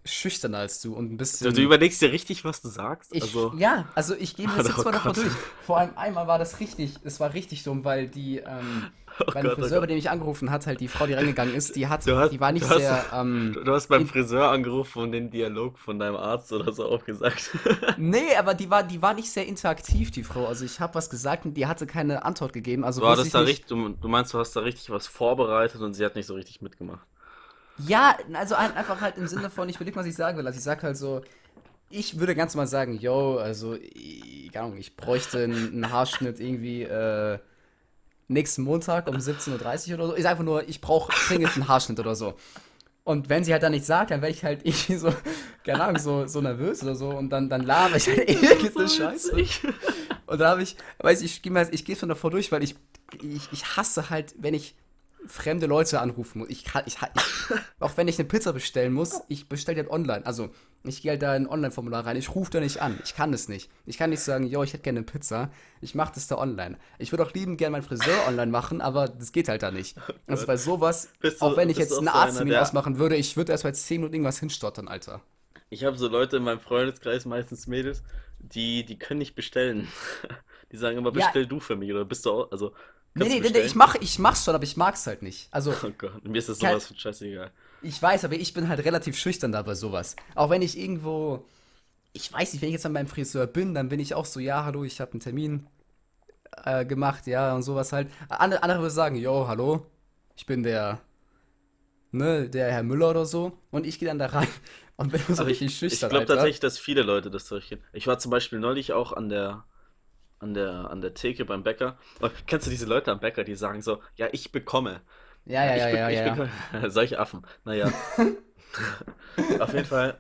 schüchterner als du und ein bisschen. Du, du überlegst dir richtig, was du sagst? Ich, also, ja, also ich gehe mir das Oh jetzt mal Gott. durch. Vor allem einmal war das richtig, es war richtig dumm, weil die, ähm, oh bei Gott, oh Friseur, bei Gott. dem ich angerufen hat, halt die Frau, die reingegangen ist, die hat, hast- die war nicht du hast- sehr, ähm, Du, hast beim Friseur angerufen und den Dialog von deinem Arzt oder so auch gesagt. nee, aber die war, die war nicht sehr interaktiv, die Frau. Also ich habe was gesagt und die hatte keine Antwort gegeben. Also hattest ich da nicht. richtig, du, du meinst, du hast da richtig was vorbereitet und sie hat nicht so richtig mitgemacht. Ja, also ein- einfach halt im Sinne von, ich überleg, was ich sagen will. Also ich sag halt so, ich würde ganz normal sagen, yo, also, ich, keine Ahnung, ich bräuchte einen, einen Haarschnitt irgendwie äh, nächsten Montag um 17.30 Uhr oder so. Ich sag einfach nur, ich brauche dringend einen Haarschnitt oder so. Und wenn sie halt dann nicht sagt, dann werde ich halt irgendwie so, keine Ahnung, so, so nervös oder so und dann, dann laber ich halt irgendeine Scheiße. Und dann habe ich, weiß ich, ich gehe ich geh schon davor durch, weil ich, ich, ich hasse halt, wenn ich fremde Leute anrufen muss. Ich, kann- ich, ich, auch wenn ich eine Pizza bestellen muss, ich bestelle die halt online. Also, ich gehe halt da in ein Online-Formular rein. Ich rufe da nicht an. Ich kann es nicht. Ich kann nicht sagen, yo, ich hätte gerne eine Pizza. Ich mache das da online. Ich würde auch lieben gerne meinen Friseur online machen, aber das geht halt da nicht. Also bei sowas, du- auch wenn ich jetzt einen so Arzttermin der- ausmachen würde, ich würde erst bei 10 Minuten irgendwas hinstottern, Alter. Ich habe so Leute in meinem Freundeskreis, meistens Mädels, die, die können nicht bestellen. Die sagen immer, Ja. bestell du für mich oder bist du auch, also, Nee, nee, nee, ich, mach, ich mach's schon, aber ich mag's halt nicht. Also, Oh Gott, mir ist das sowas von scheißegal. Ich weiß, aber ich bin halt relativ schüchtern da bei sowas. Auch wenn ich irgendwo, ich weiß nicht, wenn ich jetzt an meinem Friseur bin, dann bin ich auch so, ja, hallo, ich habe einen Termin äh, gemacht, ja, und sowas halt. Andere, andere würden sagen, yo, hallo, ich bin der, ne, der Herr Müller oder so. Und ich gehe dann da rein und bin so Aber ich, richtig ich schüchtern, glaube Alter. tatsächlich, dass viele Leute das durchgehen. Ich war zum Beispiel neulich auch an der, an der, an der Theke beim Bäcker. Oh, kennst du diese Leute am Bäcker, die sagen so, ja, ich bekomme. Ja, ja, ich ja, ja, ich ja. bekomme. Solche Affen. Naja. Auf jeden Fall.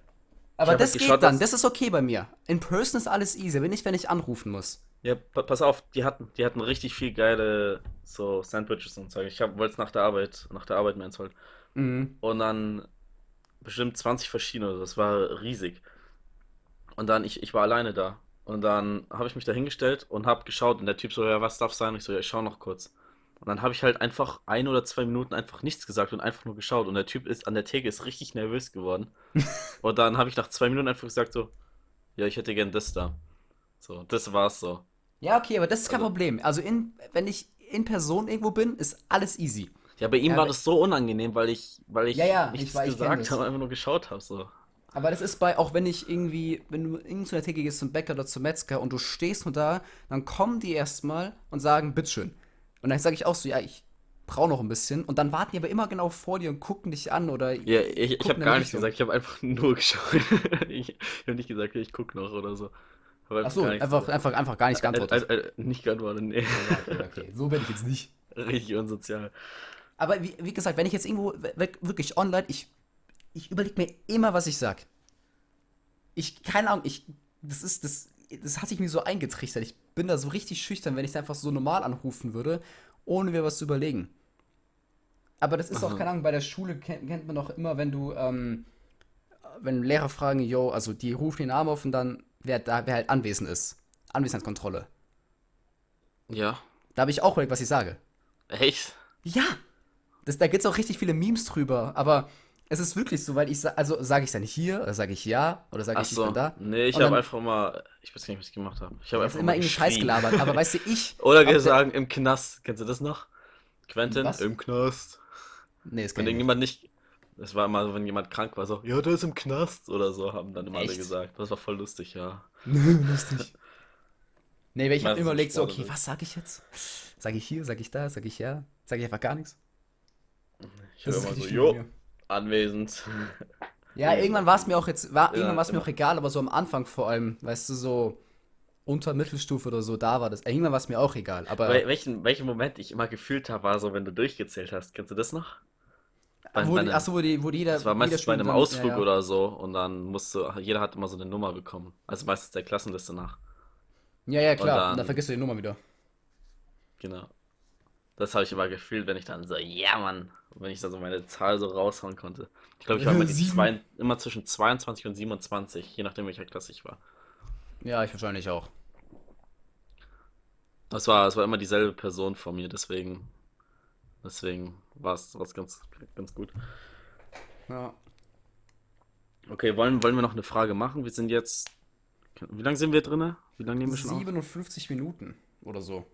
Aber das halt geht geschaut, dann, das ist okay bei mir. In Person ist alles easy, aber nicht, wenn ich anrufen muss. Ja, pa pass auf, die hatten, die hatten richtig viel geile so Sandwiches und Zeug. Ich wollte es nach der Arbeit, nach der Arbeit meins halt. Mhm. Und dann bestimmt 20 verschiedene, das war riesig. Und dann, ich, ich war alleine da. Und dann habe ich mich da hingestellt und habe geschaut und der Typ so, ja, was darf sein? Ich so, ja, ich schau noch kurz. Und dann habe ich halt einfach ein oder zwei Minuten einfach nichts gesagt und einfach nur geschaut. Und der Typ ist an der Theke ist richtig nervös geworden. Und dann habe ich nach zwei Minuten einfach gesagt so, ja, ich hätte gern das da. So, das war's so. Ja, okay, aber das ist kein Also- Problem. Also, in, wenn ich in Person irgendwo bin, ist alles easy. Ja, bei ihm Ja, war das so unangenehm, weil ich, weil ich Ja, ja, nichts ich gesagt habe, einfach nur geschaut habe. So. Aber das ist bei, auch wenn ich irgendwie, wenn du irgend zu einer Theke gehst zum Bäcker oder zum Metzger und du stehst nur da, dann kommen die erstmal und sagen, bitteschön. Und dann sage ich auch so, ja, ich brauche noch ein bisschen. Und dann warten die aber immer genau vor dir und gucken dich an oder. Ja, ich, ich habe gar nichts gesagt, ich habe einfach nur geschaut. ich habe nicht gesagt, ich gucke noch oder so. Einfach Achso, gar nichts einfach, einfach, einfach gar nicht geantwortet. Äh, äh, äh, nicht geantwortet, nee. Okay, okay. So bin ich jetzt nicht. Richtig unsozial. Aber wie, wie gesagt, wenn ich jetzt irgendwo wirklich online, ich, ich überlege mir immer, was ich sag. Ich, keine Ahnung, ich, das ist, das, das hat sich mir so eingetrichtert. Ich bin da so richtig schüchtern, wenn ich da einfach so normal anrufen würde, ohne mir was zu überlegen. Aber das ist auch, Aha. keine Ahnung, bei der Schule kennt, kennt man doch immer, wenn du, ähm, wenn Lehrer fragen, yo, also die rufen den Namen auf und dann, wer da, wer halt anwesend ist. Anwesenheitskontrolle. Ja. Da habe ich auch überlegt, was ich sage. Echt? Ja, das, da gibt es auch richtig viele Memes drüber, aber es ist wirklich so, weil ich sa also sage ich dann hier oder sage ich ja oder sage ich ich Achso. bin da. Nee, ich habe einfach mal. Ich weiß gar nicht, was ich gemacht habe. Ich habe einfach immer irgendwie Scheiß gelabert, aber weißt du, ich. Oder der- gesagt, im Knast. Kennst du das noch? Quentin, Was? im Knast. Nee, Wenn kann ich nicht. irgendjemand nicht. Das war immer so, wenn jemand krank war, so, ja, der ist im Knast oder so, haben dann immer alle Echt? gesagt. Das war voll lustig, ja. Lustig. Nee, weil ich habe immer überlegt, so, okay, was sage ich jetzt? Sage ich hier, sage ich da, sage ich ja, sage ich einfach gar nichts. Ich höre immer so, jo, mir. Anwesend. Ja, irgendwann war es mir auch jetzt, war, Ja, irgendwann war es mir immer. auch egal, aber so am Anfang vor allem, weißt du, so unter Mittelstufe oder so, da war das. Irgendwann war es mir auch egal, aber Wel welchen, welchen Moment ich immer gefühlt habe, war so, wenn du durchgezählt hast. Kennst du das noch? Bei, wo, achso, wo die, wo die jeder, das war jeder meistens bei einem dann- Ausflug ja, ja. oder so und dann musste, jeder hat immer so eine Nummer bekommen. Also meistens der Klassenliste nach. Ja, ja, klar. dann- Und dann vergisst du die Nummer wieder. Genau. Das habe ich immer gefühlt, wenn ich dann so, ja Mann, wenn ich dann so meine Zahl so raushauen konnte. Ich glaube, ich war immer, die Sieben. zwei, immer zwischen 22 und 27, je nachdem welcher Klasse ich war. Ja, ich wahrscheinlich auch. Das war, es war immer dieselbe Person vor mir, deswegen, deswegen war es ganz, ganz gut. Ja. Okay, wollen, wollen wir noch eine Frage machen? Wir sind jetzt, wie lange sind wir drinne? Wie lange nehmen wir schon auf? 57 Minuten oder so.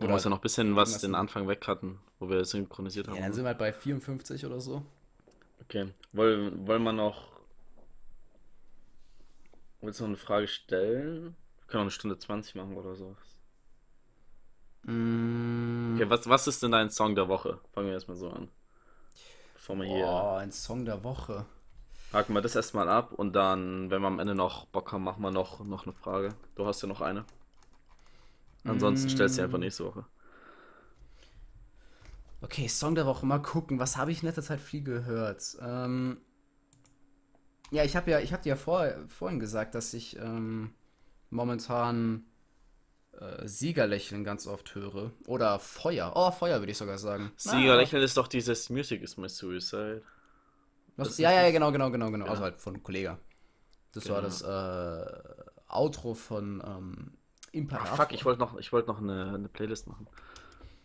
Wir müssen ja noch ein bisschen was den Anfang weg hatten, wo wir synchronisiert haben. Ja, dann sind wir halt bei 54 oder so. Okay, wollen, wollen wir noch. Willst du noch eine Frage stellen? Wir können auch eine Stunde 20 machen oder so. Mm, Okay, was, was ist denn dein Song der Woche? Fangen wir erstmal so an. Bevor wir hier. Boah, ein Song der Woche. Haken wir das erstmal ab und dann, wenn wir am Ende noch Bock haben, machen wir noch, noch eine Frage. Du hast ja noch eine. Ansonsten stellst du sie einfach Mm. nächste Woche. Okay, Song der Woche. Mal gucken. Was habe ich in letzter Zeit viel gehört? Ähm, ja, ich habe ja, ich habe dir ja vor, vorhin gesagt, dass ich ähm, momentan äh, Siegerlächeln ganz oft höre. Oder Feuer. Oh, Feuer würde ich sogar sagen. Sieger Ah, ist doch dieses Music is my suicide. Was, ja, ja, genau, genau, genau, genau. Ja. Also halt von Kollega. Das war Genau. das äh, Outro von ähm, Ach Imperator. fuck, ich wollte noch, ich wollte noch eine, eine Playlist machen,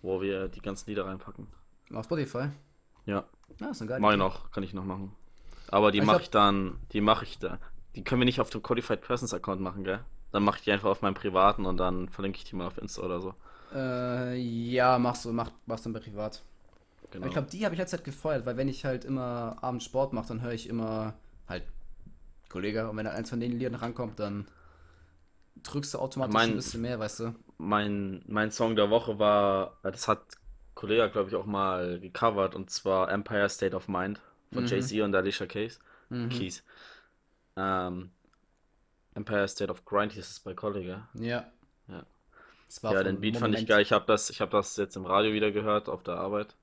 wo wir die ganzen Lieder reinpacken. Auf Spotify. Ja. Ja, ist eine geile Mach ich noch, kann ich noch machen. Aber die mache ich dann, die mache ich da. Die können wir nicht auf dem Qualified Persons Account machen, gell? Dann mache ich die einfach auf meinem privaten und dann verlinke ich die mal auf Insta oder so. Äh, ja, machst du, mach, machst du dann privat. Genau. Aber ich glaube, die habe ich letzte Zeit gefeuert, weil wenn ich halt immer abends Sport mache, dann höre ich immer halt Kollege und wenn da eins von den Liedern rankommt, dann drückst du automatisch Mein- ein bisschen mehr, weißt du? mein, mein Song der Woche war, das hat Kollege, glaube ich, auch mal gecovert und zwar Empire State of Mind von Mhm. Jay-Z und Alicia Keys. Mhm. Keys. Ähm, Empire State of Grind hieß es bei Kollege. Ja. Ja. Ja, den Beat fand ich geil. Ich habe das, ich hab das jetzt im Radio wieder gehört auf der Arbeit.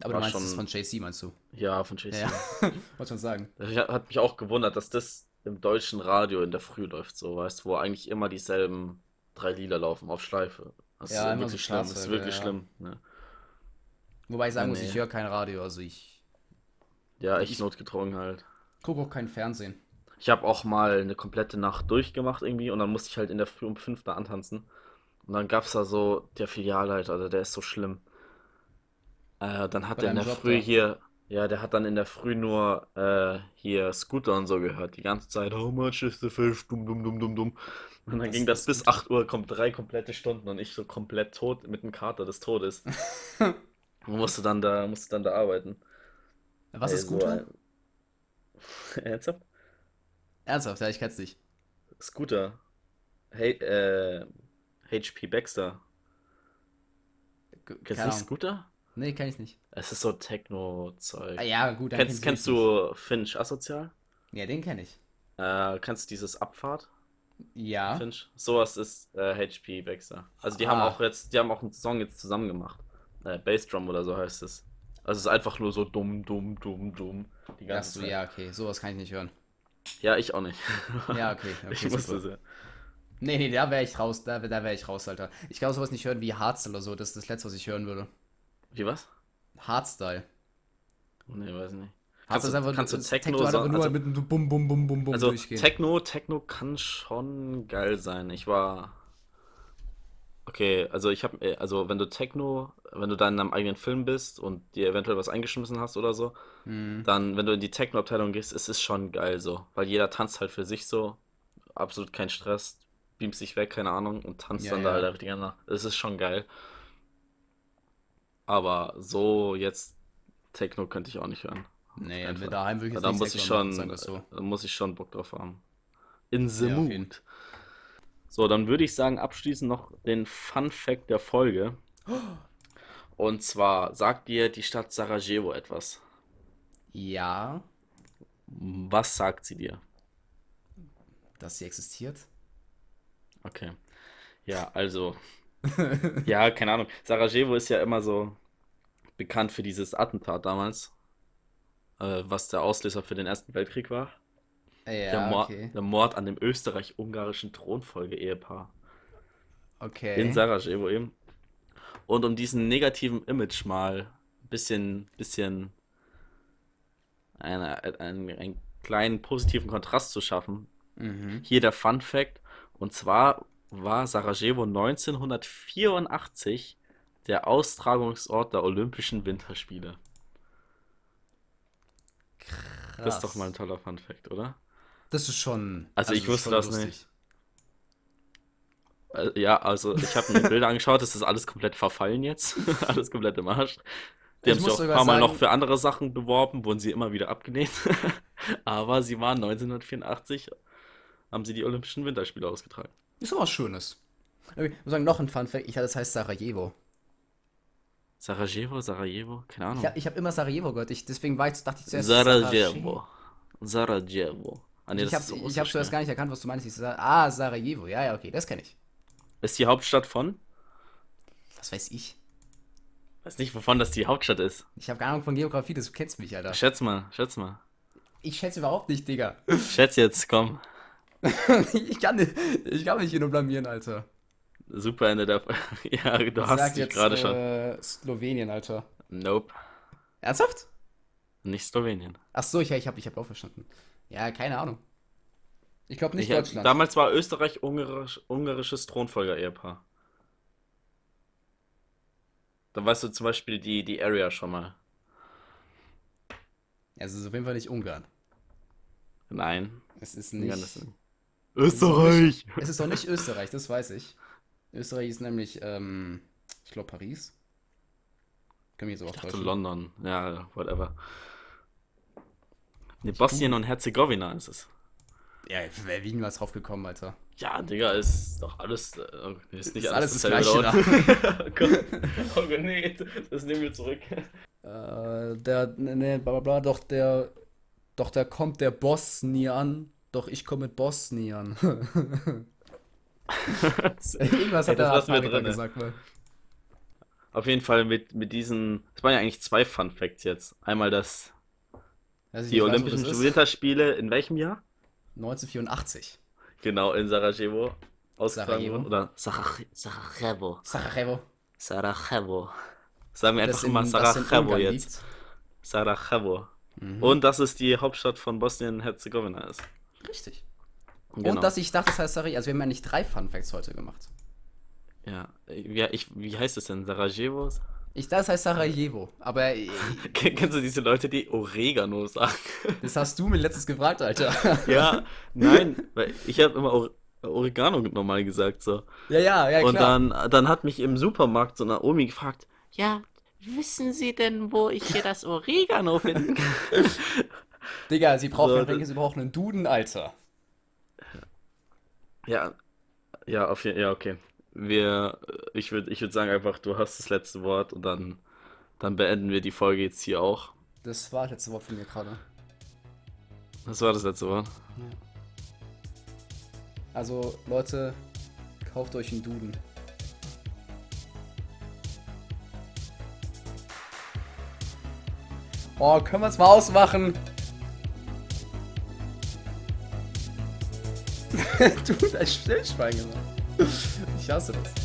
Aber du war meinst schon- das von JC, meinst du? Ja, von Jay-Z. Ja. Wollte schon sagen. Das hat mich auch gewundert, dass das im deutschen Radio in der Früh läuft, so, weißt du, wo eigentlich immer dieselben drei Lieder laufen auf Schleife. Das Ja, ist wirklich so schlimm, das ist wirklich ja. schlimm. Ne? Wobei ich sagen Ja, muss, nee. ich höre kein Radio, also ich Ja, echt Ich- notgedrungen halt. gucke auch kein Fernsehen. Ich habe auch mal eine komplette Nacht durchgemacht irgendwie und dann musste ich halt in der Früh um fünf da antanzen. Und dann gab's da so, der Filialleiter, also der ist so schlimm. Äh, dann hat Bei er in der Job Früh da? hier, Ja, der hat dann in der Früh nur äh, hier Scooter und so gehört. Die ganze Zeit, how much is the fish? Dum, dum, dum, dum, dum. Und dann Was ging ist das das bis Scooter? 8 Uhr, kommt drei komplette Stunden und ich so komplett tot mit dem Kater des Todes. Und musste dann da, musste dann da arbeiten. Was Ey, ist so Scooter? ein- Ernsthaft? Ernsthaft, ja, ich kenn's nicht. Scooter. Hey, äh, HP Baxter. Kennst du Keine nicht Ahnung. Scooter? Nee, kenn ich nicht. Es ist so Techno-Zeug. Ah, ja, gut, dann Kennst, kenn kennst nicht. du Finch Asozial? Ja, den kenn ich. Äh, kennst du dieses Abfahrt? Ja. Finch? Sowas ist äh, HP Baxter. Also die haben Ah. auch jetzt, die haben auch einen Song jetzt zusammen gemacht. Äh, Bassdrum oder so heißt es. Also es ist einfach nur so dumm, dumm, dumm, dumm. Die Ach ganze so, Zeit. ja, okay. Sowas kann ich nicht hören. Ja, ich auch nicht. Ja, okay. okay ich musste super. es ja. Nee, nee, da wäre ich raus. Da, da wäre ich raus, Alter. Ich kann sowas nicht hören wie Hardstyle oder so. Das ist das Letzte, was ich hören würde. Wie was? Hardstyle. Nee, weiß ich nicht. Kannst du, einfach kannst du Techno, einfach so, nur also, mit einem Bum, Bum, Bum, Bum, Bum also durchgehen. Techno, Techno kann schon geil sein. Ich war Okay, also ich habe, also wenn du Techno, wenn du da in deinem eigenen Film bist und dir eventuell was eingeschmissen hast oder so, Hm. dann, wenn du in die Techno-Abteilung gehst, ist es schon geil so, weil jeder tanzt halt für sich so, absolut kein Stress, beamst sich weg, keine Ahnung, und tanzt Ja, dann da ja. halt einfach die ganze Nacht. Es ist schon geil. Aber so jetzt Techno könnte ich auch nicht hören. Nee, wenn daheim würde ich jetzt Da muss ich machen, schon, es so. da muss ich schon Bock drauf haben. In the Ja, mood. So, dann würde ich sagen, abschließend noch den Fun Fact der Folge. Und zwar sagt dir die Stadt Sarajevo etwas. Ja, Was sagt sie dir? dass sie existiert. Okay. Ja, also, ja, keine Ahnung. Sarajevo ist ja immer so bekannt für dieses Attentat damals, äh, was der Auslöser für den Ersten Weltkrieg war. Der Ja, Mord, okay. der Mord an dem österreich-ungarischen Thronfolge-Ehepaar in Okay. Sarajevo eben. Und um diesen negativen Image mal ein bisschen, bisschen eine, einen, einen kleinen positiven Kontrast zu schaffen, Mhm. hier der Fun Fact. Und zwar war Sarajevo 1984 der Austragungsort der Olympischen Winterspiele. Das ist doch Krass. mal ein toller Fun Fact, oder? Das ist schon. Also ich das ist wusste das lustig. nicht. Äh, Ja, also ich habe mir die Bilder angeschaut, es ist alles komplett verfallen jetzt. Alles komplett im Arsch. Die Ich haben sich auch ein paar Mal noch sagen- für andere Sachen beworben, wurden sie immer wieder abgelehnt. Aber sie waren 1984, haben sie die Olympischen Winterspiele ausgetragen. Ist aber was Schönes. Ich muss sagen, noch ein Fun Fact. Ich hatte, das heißt Sarajevo. Sarajevo, Sarajevo, keine Ahnung. Ich habe ich hab immer Sarajevo gehört. Ich, deswegen war ich, dachte ich zuerst Sarajevo. Sarajevo. Ah, nee, Ich das habe so hab zuerst gar nicht erkannt, was du meinst. Ich ah, Sarajevo. Ja, ja, okay, das kenne ich. Ist die Hauptstadt von? Was weiß ich? Weiß nicht, wovon das die Hauptstadt ist. Ich habe keine Ahnung von Geografie, das du kennst mich, Alter. Schätz mal, schätz mal. Ich schätze überhaupt nicht, Digga. Schätz jetzt, komm. ich, kann nicht, ich kann mich hier nur blamieren, Alter. Super Ende der. Ja, du Ich hast dich gerade schon. äh, Slowenien, Alter. Nope. Ernsthaft? Nicht Slowenien. Ach so, ich, ich habe ich hab auch verstanden. Ja, keine Ahnung. Ich glaube nicht Ich, Deutschland. damals war Österreich ungarisch, ungarisches Thronfolger-Ehepaar. Dann weißt du zum Beispiel die, die Area schon mal. Also es ist auf jeden Fall nicht Ungarn. Nein. Es ist Ungarn nicht. ist nicht. Österreich! Es ist auch nicht Österreich, das weiß ich. Österreich ist nämlich, ähm, ich glaube Paris. Können wir so auch Ich dachte täuschen. London. Ja, whatever. Ne, Bosnien und Herzegowina ist es. Ja, wäre wie niemals drauf gekommen, Alter. Ja, Digga, ist doch alles. Äh, ist nicht Ist alles, alles das dasselbe da oh Gott, oh nee, das nehmen wir zurück. Äh, der, ne, ne, bla bla bla, doch der, doch da kommt der Boss nie an. Doch ich komme mit Boss nie an. Irgendwas hat das der drin. gesagt, weil. Auf jeden Fall mit, mit diesen. Es waren ja eigentlich zwei Fun Facts jetzt. Einmal das. Weiß ich Die weiß, Olympischen ist. Winterspiele in welchem Jahr? 1984. Genau, in Sarajevo ausgetragen Sarajevo. wurden. Oder Saraj Sarajevo. Sarajevo. Sarajevo. Sagen wir Das einfach in, mal in Sarajevo jetzt. Sarajevo. Mhm. Und dass es die Hauptstadt von Bosnien-Herzegowina ist. Richtig. Genau. Und dass ich dachte, das heißt Sarajevo. Also wir haben ja nicht drei Fun Facts heute gemacht. Ja, ja ich, wie heißt es denn? Sarajevo? Ich, das heißt Sarajevo. Aber Kennst du diese Leute, die Oregano sagen? das hast du mir letztens gefragt, Alter. Ja, nein, weil ich habe immer Ore- Oregano normal gesagt so. Ja, ja, ja, klar. Und dann, dann hat mich im Supermarkt so eine Omi gefragt, Ja, wissen Sie denn, wo ich hier das Oregano finden kann? Digga, sie brauchen, So, denke, sie brauchen einen Duden, Alter. ja, ja, auf jeden ja, okay. Wir, ich würde ich würd sagen einfach, du hast das letzte Wort und dann, dann beenden wir die Folge jetzt hier auch. Das war das letzte Wort von mir gerade. Das war das letzte Wort. Also, Leute, kauft euch einen Duden. Oh, können wir es mal ausmachen? du, ein Stillschwein gemacht. Ich hasse das.